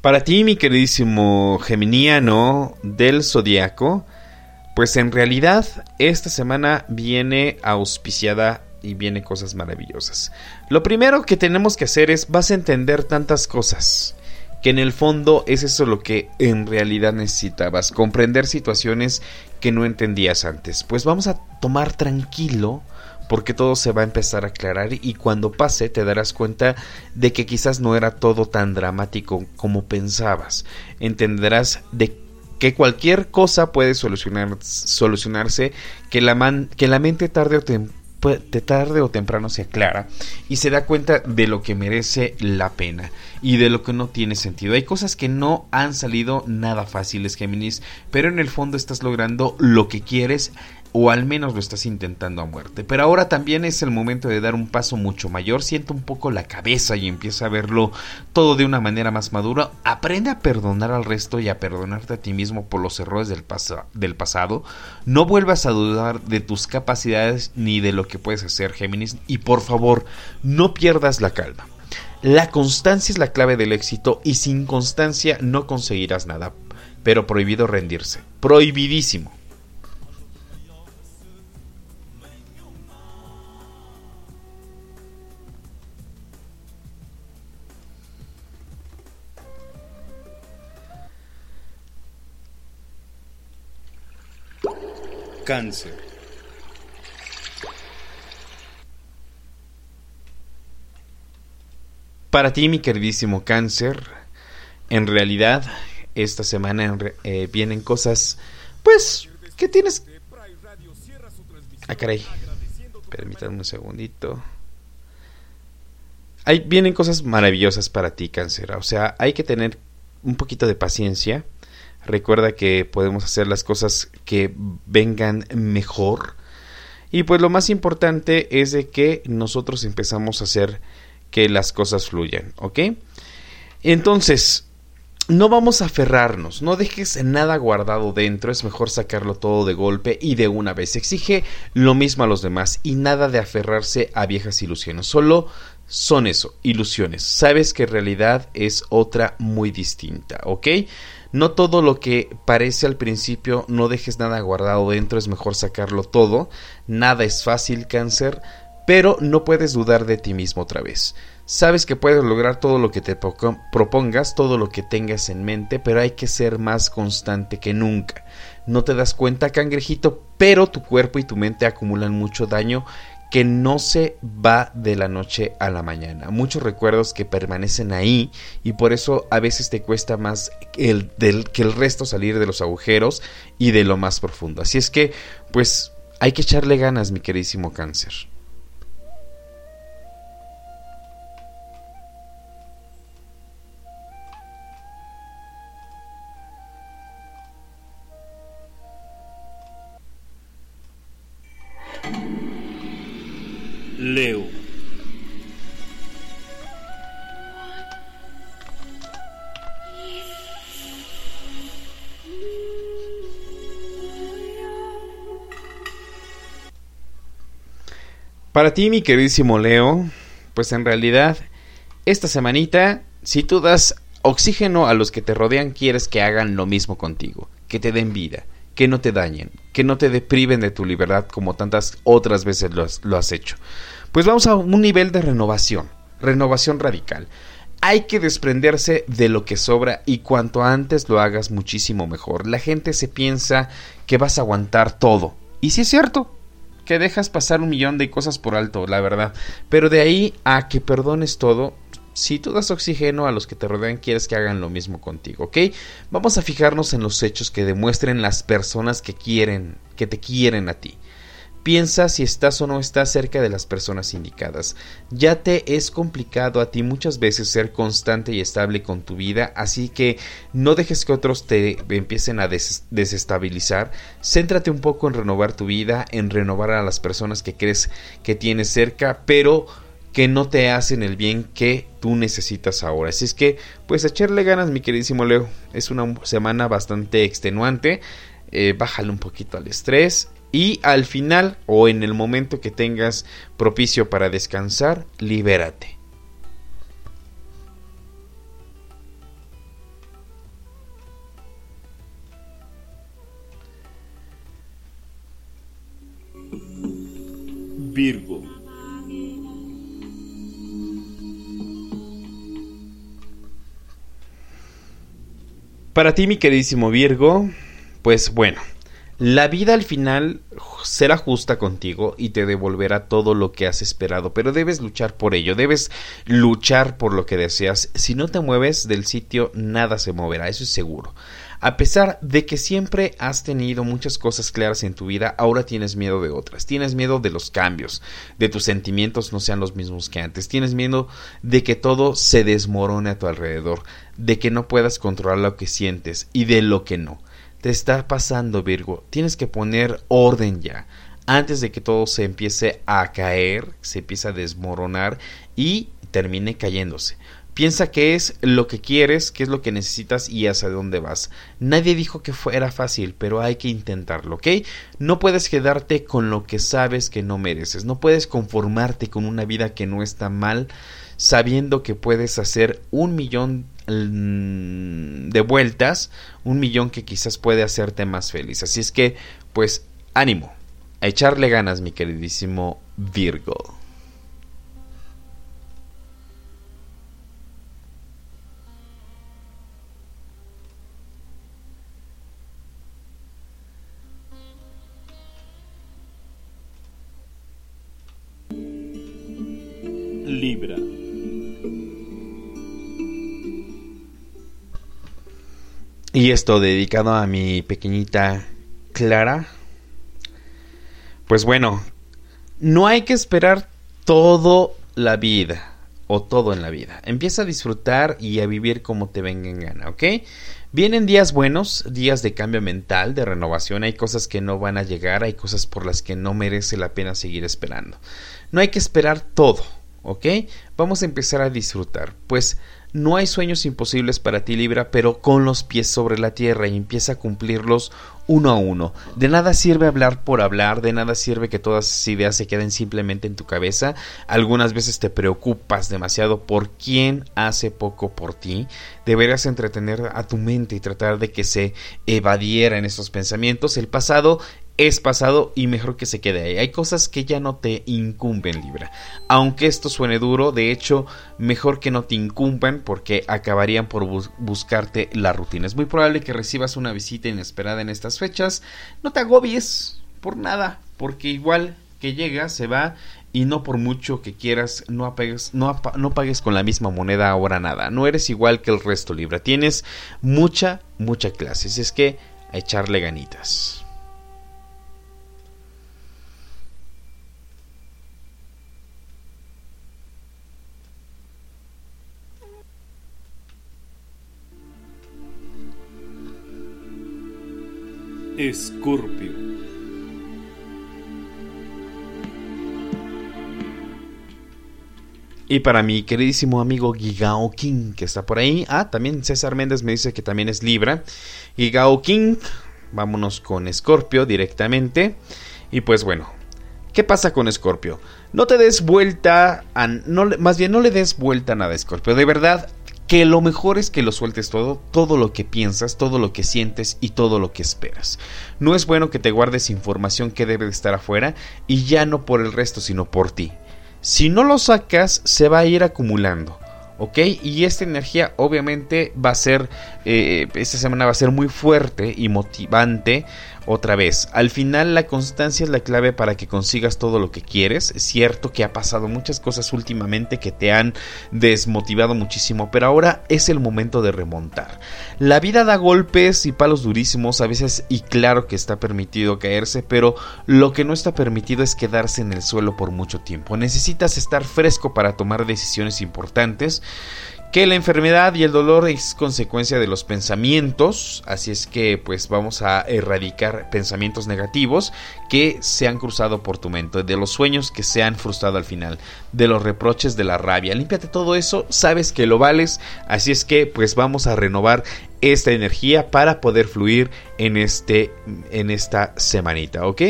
E: Para ti, mi queridísimo Geminiano del Zodiaco, pues en realidad esta semana viene auspiciada y viene cosas maravillosas. Lo primero que tenemos que hacer es, vas a entender tantas cosas, que en el fondo es eso lo que en realidad necesitabas, comprender situaciones que no entendías antes. Pues vamos a tomar tranquilo porque todo se va a empezar a aclarar y cuando pase te darás cuenta de que quizás no era todo tan dramático como pensabas. Entenderás de que cualquier cosa puede solucionar, solucionarse, que la, que la mente tarde o, tarde o temprano se aclara y se da cuenta de lo que merece la pena y de lo que no tiene sentido. Hay cosas que no han salido nada fáciles, Géminis, pero en el fondo estás logrando lo que quieres o al menos lo estás intentando a muerte. Pero ahora también es el momento de dar un paso mucho mayor, sienta un poco la cabeza y empieza a verlo todo de una manera más madura, aprende a perdonar al resto y a perdonarte a ti mismo por los errores del, del pasado, no vuelvas a dudar de tus capacidades ni de lo que puedes hacer, Géminis, y por favor, no pierdas la calma. La constancia es la clave del éxito y sin constancia no conseguirás nada, pero prohibido rendirse, prohibidísimo. Para ti, mi queridísimo cáncer, en realidad esta semana eh, vienen cosas, pues, que tienes... Ah, caray. Permítanme un segundito. Ahí vienen cosas maravillosas para ti, cáncer. O sea, hay que tener un poquito de paciencia Recuerda que podemos hacer las cosas que vengan mejor. Y pues lo más importante es de que nosotros empezamos a hacer que las cosas fluyan, ¿ok? Entonces, no vamos a aferrarnos, no dejes nada guardado dentro, es mejor sacarlo todo de golpe y de una vez. Exige lo mismo a los demás y nada de aferrarse a viejas ilusiones, solo son eso, ilusiones. Sabes que realidad es otra muy distinta, ¿ok? No todo lo que parece al principio, no dejes nada guardado dentro, es mejor sacarlo todo. Nada es fácil, cáncer, pero no puedes dudar de ti mismo otra vez. Sabes que puedes lograr todo lo que te propongas, todo lo que tengas en mente, pero hay que ser más constante que nunca. No te das cuenta, cangrejito, pero tu cuerpo y tu mente acumulan mucho daño que no se va de la noche a la mañana. Muchos recuerdos que permanecen ahí y por eso a veces te cuesta más el, del, que el resto salir de los agujeros y de lo más profundo. Así es que, pues, hay que echarle ganas, mi queridísimo cáncer.
P: Leo.
E: Para ti, mi queridísimo Leo, pues en realidad, esta semanita, si tú das oxígeno a los que te rodean, quieres que hagan lo mismo contigo, que te den vida, que no te dañen, que no te depriven de tu libertad como tantas otras veces lo has, lo has hecho. Pues vamos a un nivel de renovación, renovación radical. Hay que desprenderse de lo que sobra y cuanto antes lo hagas muchísimo mejor. La gente se piensa que vas a aguantar todo. Y si es cierto, que dejas pasar un millón de cosas por alto, la verdad. Pero de ahí a que perdones todo, si tú das oxígeno a los que te rodean, quieres que hagan lo mismo contigo, ¿ok? Vamos a fijarnos en los hechos que demuestren las personas que quieren, que te quieren a ti. Piensa si estás o no estás cerca de las personas indicadas. Ya te es complicado a ti muchas veces ser constante y estable con tu vida, así que no dejes que otros te empiecen a desestabilizar. Céntrate un poco en renovar tu vida, en renovar a las personas que crees que tienes cerca, pero que no te hacen el bien que tú necesitas ahora. Así es que, pues echarle ganas, mi queridísimo Leo. Es una semana bastante extenuante. Eh, bájale un poquito al estrés. Y al final o en el momento que tengas propicio para descansar, libérate.
P: Virgo.
E: Para ti, mi queridísimo Virgo, pues bueno, la vida al final será justa contigo y te devolverá todo lo que has esperado, pero debes luchar por ello, debes luchar por lo que deseas. Si no te mueves del sitio, nada se moverá, eso es seguro. A pesar de que siempre has tenido muchas cosas claras en tu vida, ahora tienes miedo de otras. Tienes miedo de los cambios, de tus sentimientos no sean los mismos que antes. Tienes miedo de que todo se desmorone a tu alrededor, de que no puedas controlar lo que sientes y de lo que no. Te está pasando, Virgo. Tienes que poner orden ya. Antes de que todo se empiece a caer, se empiece a desmoronar y termine cayéndose. Piensa qué es lo que quieres, qué es lo que necesitas y hacia dónde vas. Nadie dijo que fuera fácil, pero hay que intentarlo, ¿ok? No puedes quedarte con lo que sabes que no mereces. No puedes conformarte con una vida que no está mal, sabiendo que puedes hacer un millón mm, de vueltas, un millón que quizás puede hacerte más feliz. Así es que, pues, ánimo, a echarle ganas, mi queridísimo Virgo.
P: Libra.
E: Y esto dedicado a mi pequeñita Clara. Pues bueno, no hay que esperar todo la vida o todo en la vida. Empieza a disfrutar y a vivir como te venga en gana, ¿ok? Vienen días buenos, días de cambio mental, de renovación. Hay cosas que no van a llegar, hay cosas por las que no merece la pena seguir esperando. No hay que esperar todo ¿ok? Vamos a empezar a disfrutar, pues no hay sueños imposibles para ti Libra, pero con los pies sobre la tierra y empieza a cumplirlos uno a uno. De nada sirve hablar por hablar, de nada sirve que todas esas ideas se queden simplemente en tu cabeza. Algunas veces te preocupas demasiado por quién hace poco por ti. Deberías entretener a tu mente y tratar de que se evadiera en esos pensamientos. El pasado es pasado y mejor que se quede ahí. Hay cosas que ya no te incumben, Libra. Aunque esto suene duro, de hecho, mejor que no te incumban porque acabarían por buscarte la rutina. Es muy probable que recibas una visita inesperada en estas fechas. No te agobies por nada, porque igual que llega, se va y no por mucho que quieras, no, apagues, no, no pagues con la misma moneda ahora nada. No eres igual que el resto, Libra. Tienes mucha, mucha clase. es que a echarle ganitas.
C: Escorpio.
E: Y para mi queridísimo amigo Gigao King, que está por ahí. Ah, también César Méndez me dice que también es Libra. Gigao King, vámonos con Escorpio directamente. Y pues bueno, ¿qué pasa con Escorpio? No te des vuelta a. No, más bien, no le des vuelta a nada, Escorpio. De verdad, que lo mejor es que lo sueltes todo, todo lo que piensas, todo lo que sientes y todo lo que esperas. No es bueno que te guardes información que debe de estar afuera y ya no por el resto, sino por ti. Si no lo sacas, se va a ir acumulando. ¿ok? Y esta energía obviamente va a ser, eh, esta semana va a ser muy fuerte y motivante otra vez. Al final la constancia es la clave para que consigas todo lo que quieres. Es cierto que ha pasado muchas cosas últimamente que te han desmotivado muchísimo, pero ahora es el momento de remontar. La vida da golpes y palos durísimos a veces y claro que está permitido caerse, pero lo que no está permitido es quedarse en el suelo por mucho tiempo. Necesitas estar fresco para tomar decisiones importantes que la enfermedad y el dolor es consecuencia de los pensamientos, así es que pues vamos a erradicar pensamientos negativos que se han cruzado por tu mente, de los sueños que se han frustrado al final, de los reproches, de la rabia. Límpiate todo eso, sabes que lo vales, así es que pues vamos a renovar esta energía para poder fluir en este en esta semanita, ¿ok?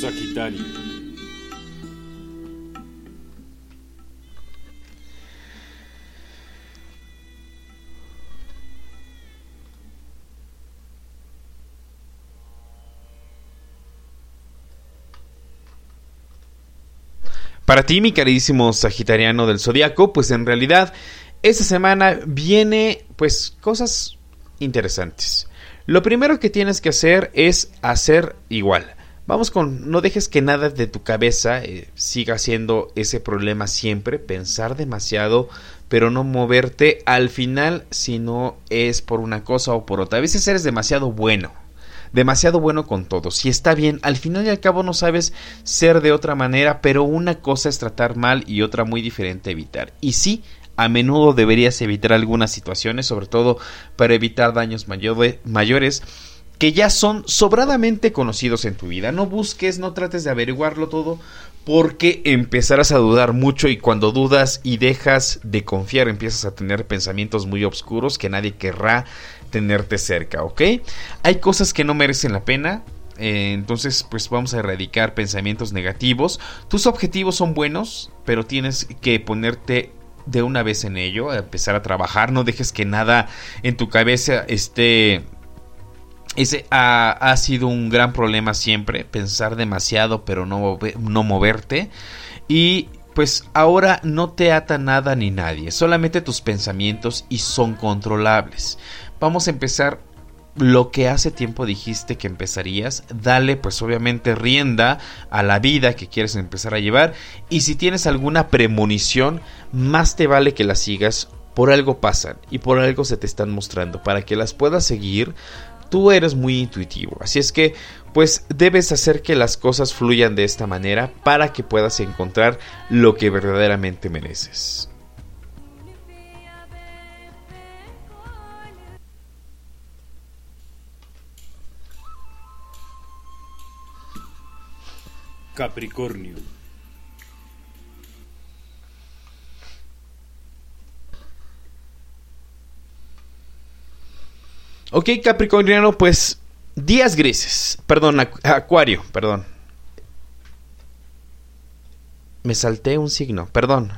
C: Sagitario
E: Para ti, mi carísimo Sagitariano del Zodiaco, pues en realidad esta semana viene pues cosas interesantes. Lo primero que tienes que hacer es hacer igual. Vamos con, no dejes que nada de tu cabeza eh, siga siendo ese problema siempre, pensar demasiado, pero no moverte al final si no es por una cosa o por otra. A veces eres demasiado bueno demasiado bueno con todo. Si está bien, al final y al cabo no sabes ser de otra manera, pero una cosa es tratar mal y otra muy diferente evitar. Y sí, a menudo deberías evitar algunas situaciones, sobre todo para evitar daños mayores que ya son sobradamente conocidos en tu vida. No busques, no trates de averiguarlo todo, porque empezarás a dudar mucho y cuando dudas y dejas de confiar empiezas a tener pensamientos muy oscuros que nadie querrá tenerte cerca, ¿ok? Hay cosas que no merecen la pena, eh, entonces, pues vamos a erradicar pensamientos negativos. Tus objetivos son buenos, pero tienes que ponerte de una vez en ello, empezar a trabajar. No dejes que nada en tu cabeza esté. Ese ha, sido un gran problema siempre, pensar demasiado pero no, no moverte. Y pues ahora no te ata nada ni nadie, solamente tus pensamientos y son controlables vamos a empezar lo que hace tiempo dijiste que empezarías, dale pues obviamente rienda a la vida que quieres empezar a llevar. Y si tienes alguna premonición, más te vale que la sigas, por algo pasan y por algo se te están mostrando, para que las puedas seguir, tú eres muy intuitivo, así es que pues debes hacer que las cosas fluyan de esta manera para que puedas encontrar lo que verdaderamente mereces.
C: Capricornio.
E: Ok, Capricorniano, pues días grises. Perdón, Acuario, perdón. Me salté un signo, perdón.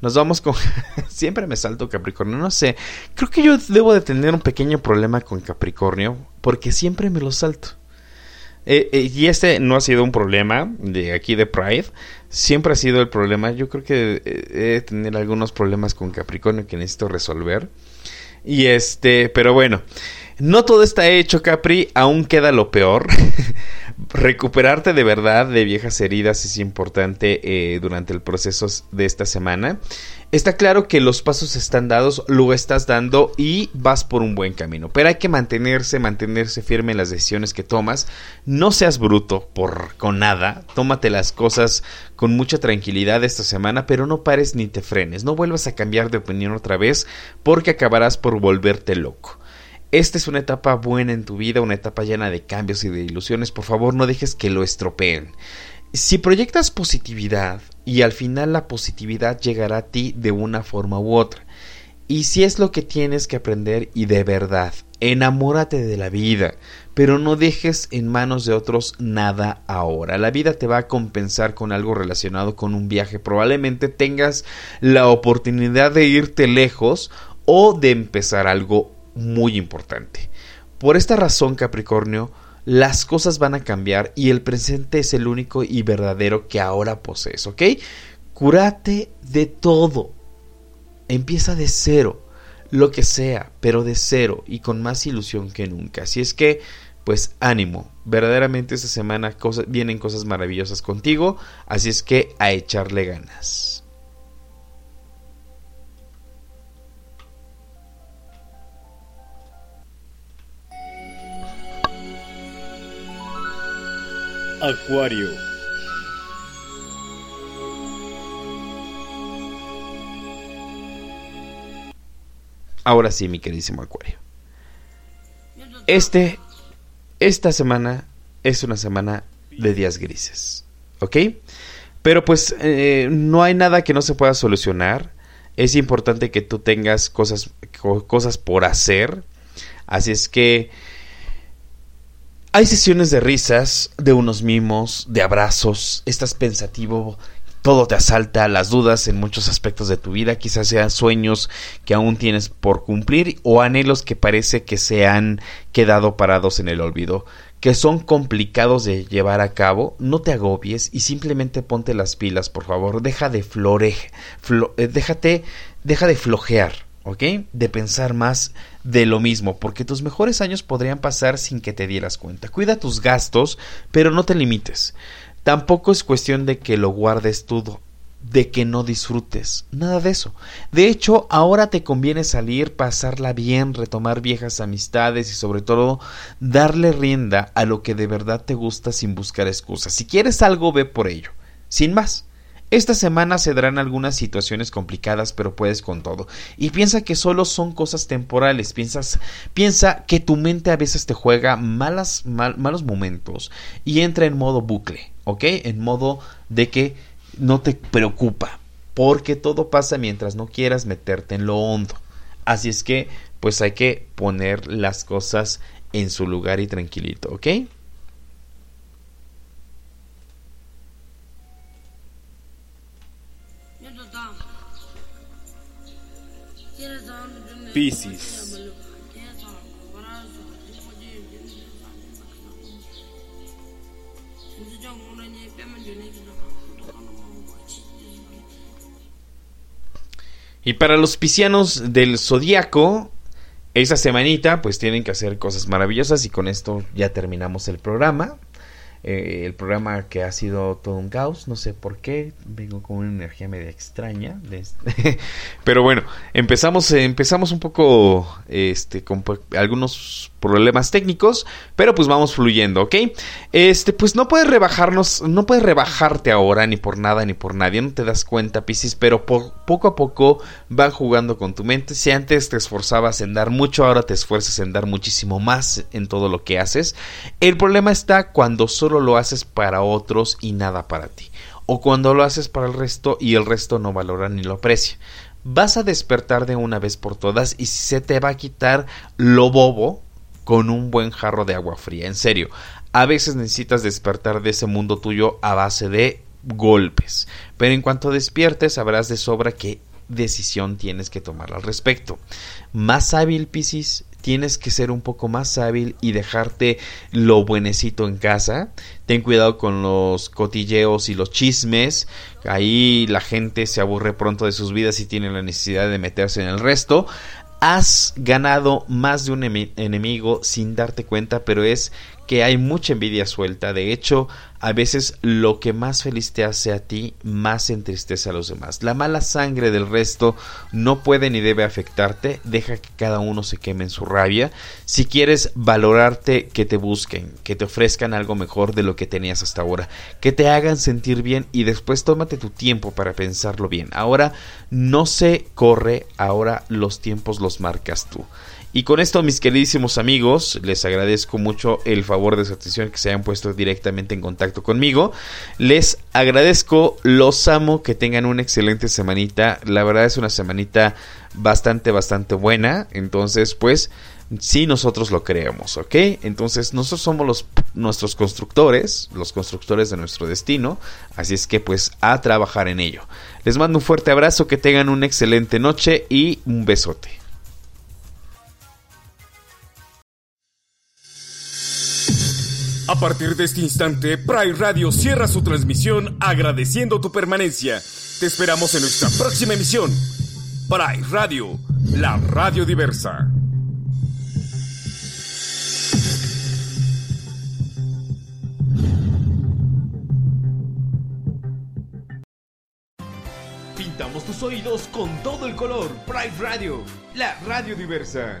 E: Nos vamos con... Siempre me salto Capricornio, no sé. Creo que yo debo de tener un pequeño problema con Capricornio porque siempre me lo salto. Eh, eh, y este no ha sido un problema de aquí de Pride. Siempre ha sido el problema. Yo creo que eh, he de tener algunos problemas con Capricornio que necesito resolver. Y este, pero bueno. No todo está hecho, Capri, aún queda lo peor. Recuperarte de verdad de viejas heridas es importante durante el proceso de esta semana. Está claro que los pasos están dados, lo estás dando y vas por un buen camino. Pero hay que mantenerse, mantenerse firme en las decisiones que tomas. No seas bruto por con nada. Tómate las cosas con mucha tranquilidad esta semana, pero no pares ni te frenes. No vuelvas a cambiar de opinión otra vez porque acabarás por volverte loco. Esta es una etapa buena en tu vida, una etapa llena de cambios y de ilusiones. Por favor, no dejes que lo estropeen. Si proyectas positividad y al final la positividad llegará a ti de una forma u otra. Y si es lo que tienes que aprender y de verdad, enamórate de la vida, pero no dejes en manos de otros nada ahora. La vida te va a compensar con algo relacionado con un viaje. Probablemente tengas la oportunidad de irte lejos o de empezar algo muy importante. Por esta razón, Capricornio, las cosas van a cambiar y el presente es el único y verdadero que ahora posees, ¿ok? Cúrate de todo. Empieza de cero, lo que sea, pero de cero y con más ilusión que nunca. Así es que, pues ánimo. Verdaderamente esta semana vienen cosas maravillosas contigo, así es que a echarle ganas.
C: Acuario.
E: Ahora sí, mi queridísimo Acuario. Este, esta semana es una semana de días grises, ¿ok? Pero pues eh, no hay nada que no se pueda solucionar. Es importante que tú tengas cosas, cosas por hacer. Así es que hay sesiones de risas, de unos mimos, de abrazos, estás pensativo, todo te asalta, las dudas en muchos aspectos de tu vida, quizás sean sueños que aún tienes por cumplir o anhelos que parece que se han quedado parados en el olvido, que son complicados de llevar a cabo, no te agobies y simplemente ponte las pilas, por favor, deja de flore, eh, déjate, deja de flojear ¿ok? De pensar más de lo mismo, porque tus mejores años podrían pasar sin que te dieras cuenta. Cuida tus gastos, pero no te limites. Tampoco es cuestión de que lo guardes todo, de que no disfrutes, nada de eso. De hecho, ahora te conviene salir, pasarla bien, retomar viejas amistades y sobre todo darle rienda a lo que de verdad te gusta sin buscar excusas. Si quieres algo, ve por ello. Sin más. Esta semana se darán algunas situaciones complicadas, pero puedes con todo. Y piensa que solo son cosas temporales. Piensas, piensa que tu mente a veces te juega malas, malos momentos y entra en modo bucle, ¿ok? En modo de que no te preocupa, porque todo pasa mientras no quieras meterte en lo hondo. Así es que, pues hay que poner las cosas en su lugar y tranquilito, ¿ok? Y para los piscianos del zodiaco, esa semanita pues tienen que hacer cosas maravillosas y con esto ya terminamos el programa. Eh, el programa que ha sido todo un caos, no sé por qué, vengo con una energía media extraña. Este, pero bueno, empezamos, empezamos un poco este, con algunos problemas técnicos, pero pues vamos fluyendo, ¿ok? Este, pues no puedes rebajarnos, no puedes rebajarte ahora ni por nada ni por nadie, no te das cuenta, Piscis, pero poco a poco van jugando con tu mente. Si antes te esforzabas en dar mucho, ahora te esfuerzas en dar muchísimo más en todo lo que haces. El problema está cuando solo lo haces para otros y nada para ti. O cuando lo haces para el resto y el resto no valora ni lo aprecia vas a despertar de una vez por todas y se te va a quitar lo bobo, con un buen jarro de agua fría. En serio, a veces necesitas despertar de ese mundo tuyo a base de golpes. Pero en cuanto despiertes sabrás de sobra que decisión tienes que tomar al respecto. Más hábil, Piscis, tienes que ser un poco más hábil y dejarte lo buenecito en casa. Ten cuidado con los cotilleos y los chismes. Ahí la gente se aburre pronto de sus vidas y tiene la necesidad de meterse en el resto. Has ganado más de un enemigo sin darte cuenta, pero es que hay mucha envidia suelta. De hecho, a veces lo que más feliz te hace a ti, más entristece a los demás. La mala sangre del resto no puede ni debe afectarte. Deja que cada uno se queme en su rabia. Si quieres valorarte, que te busquen, que te ofrezcan algo mejor de lo que tenías hasta ahora, que te hagan sentir bien y después tómate tu tiempo para pensarlo bien. Ahora no se corre, ahora los tiempos los marcas tú. Y con esto, mis queridísimos amigos, les agradezco mucho el favor de su atención que se hayan puesto directamente en contacto conmigo. Les agradezco, los amo, que tengan una excelente semanita. La verdad es una semanita bastante, bastante buena. Entonces, pues, sí nosotros lo creemos, ¿ok? Entonces, nosotros somos los, nuestros constructores, los constructores de nuestro destino. Así es que, pues, a trabajar en ello. Les mando un fuerte abrazo, que tengan una excelente noche y un besote.
C: A partir de este instante, Pride Radio cierra su transmisión agradeciendo tu permanencia. Te esperamos en nuestra próxima emisión. Pride Radio, la radio diversa. Pintamos tus oídos con todo el color. Pride Radio, la radio diversa.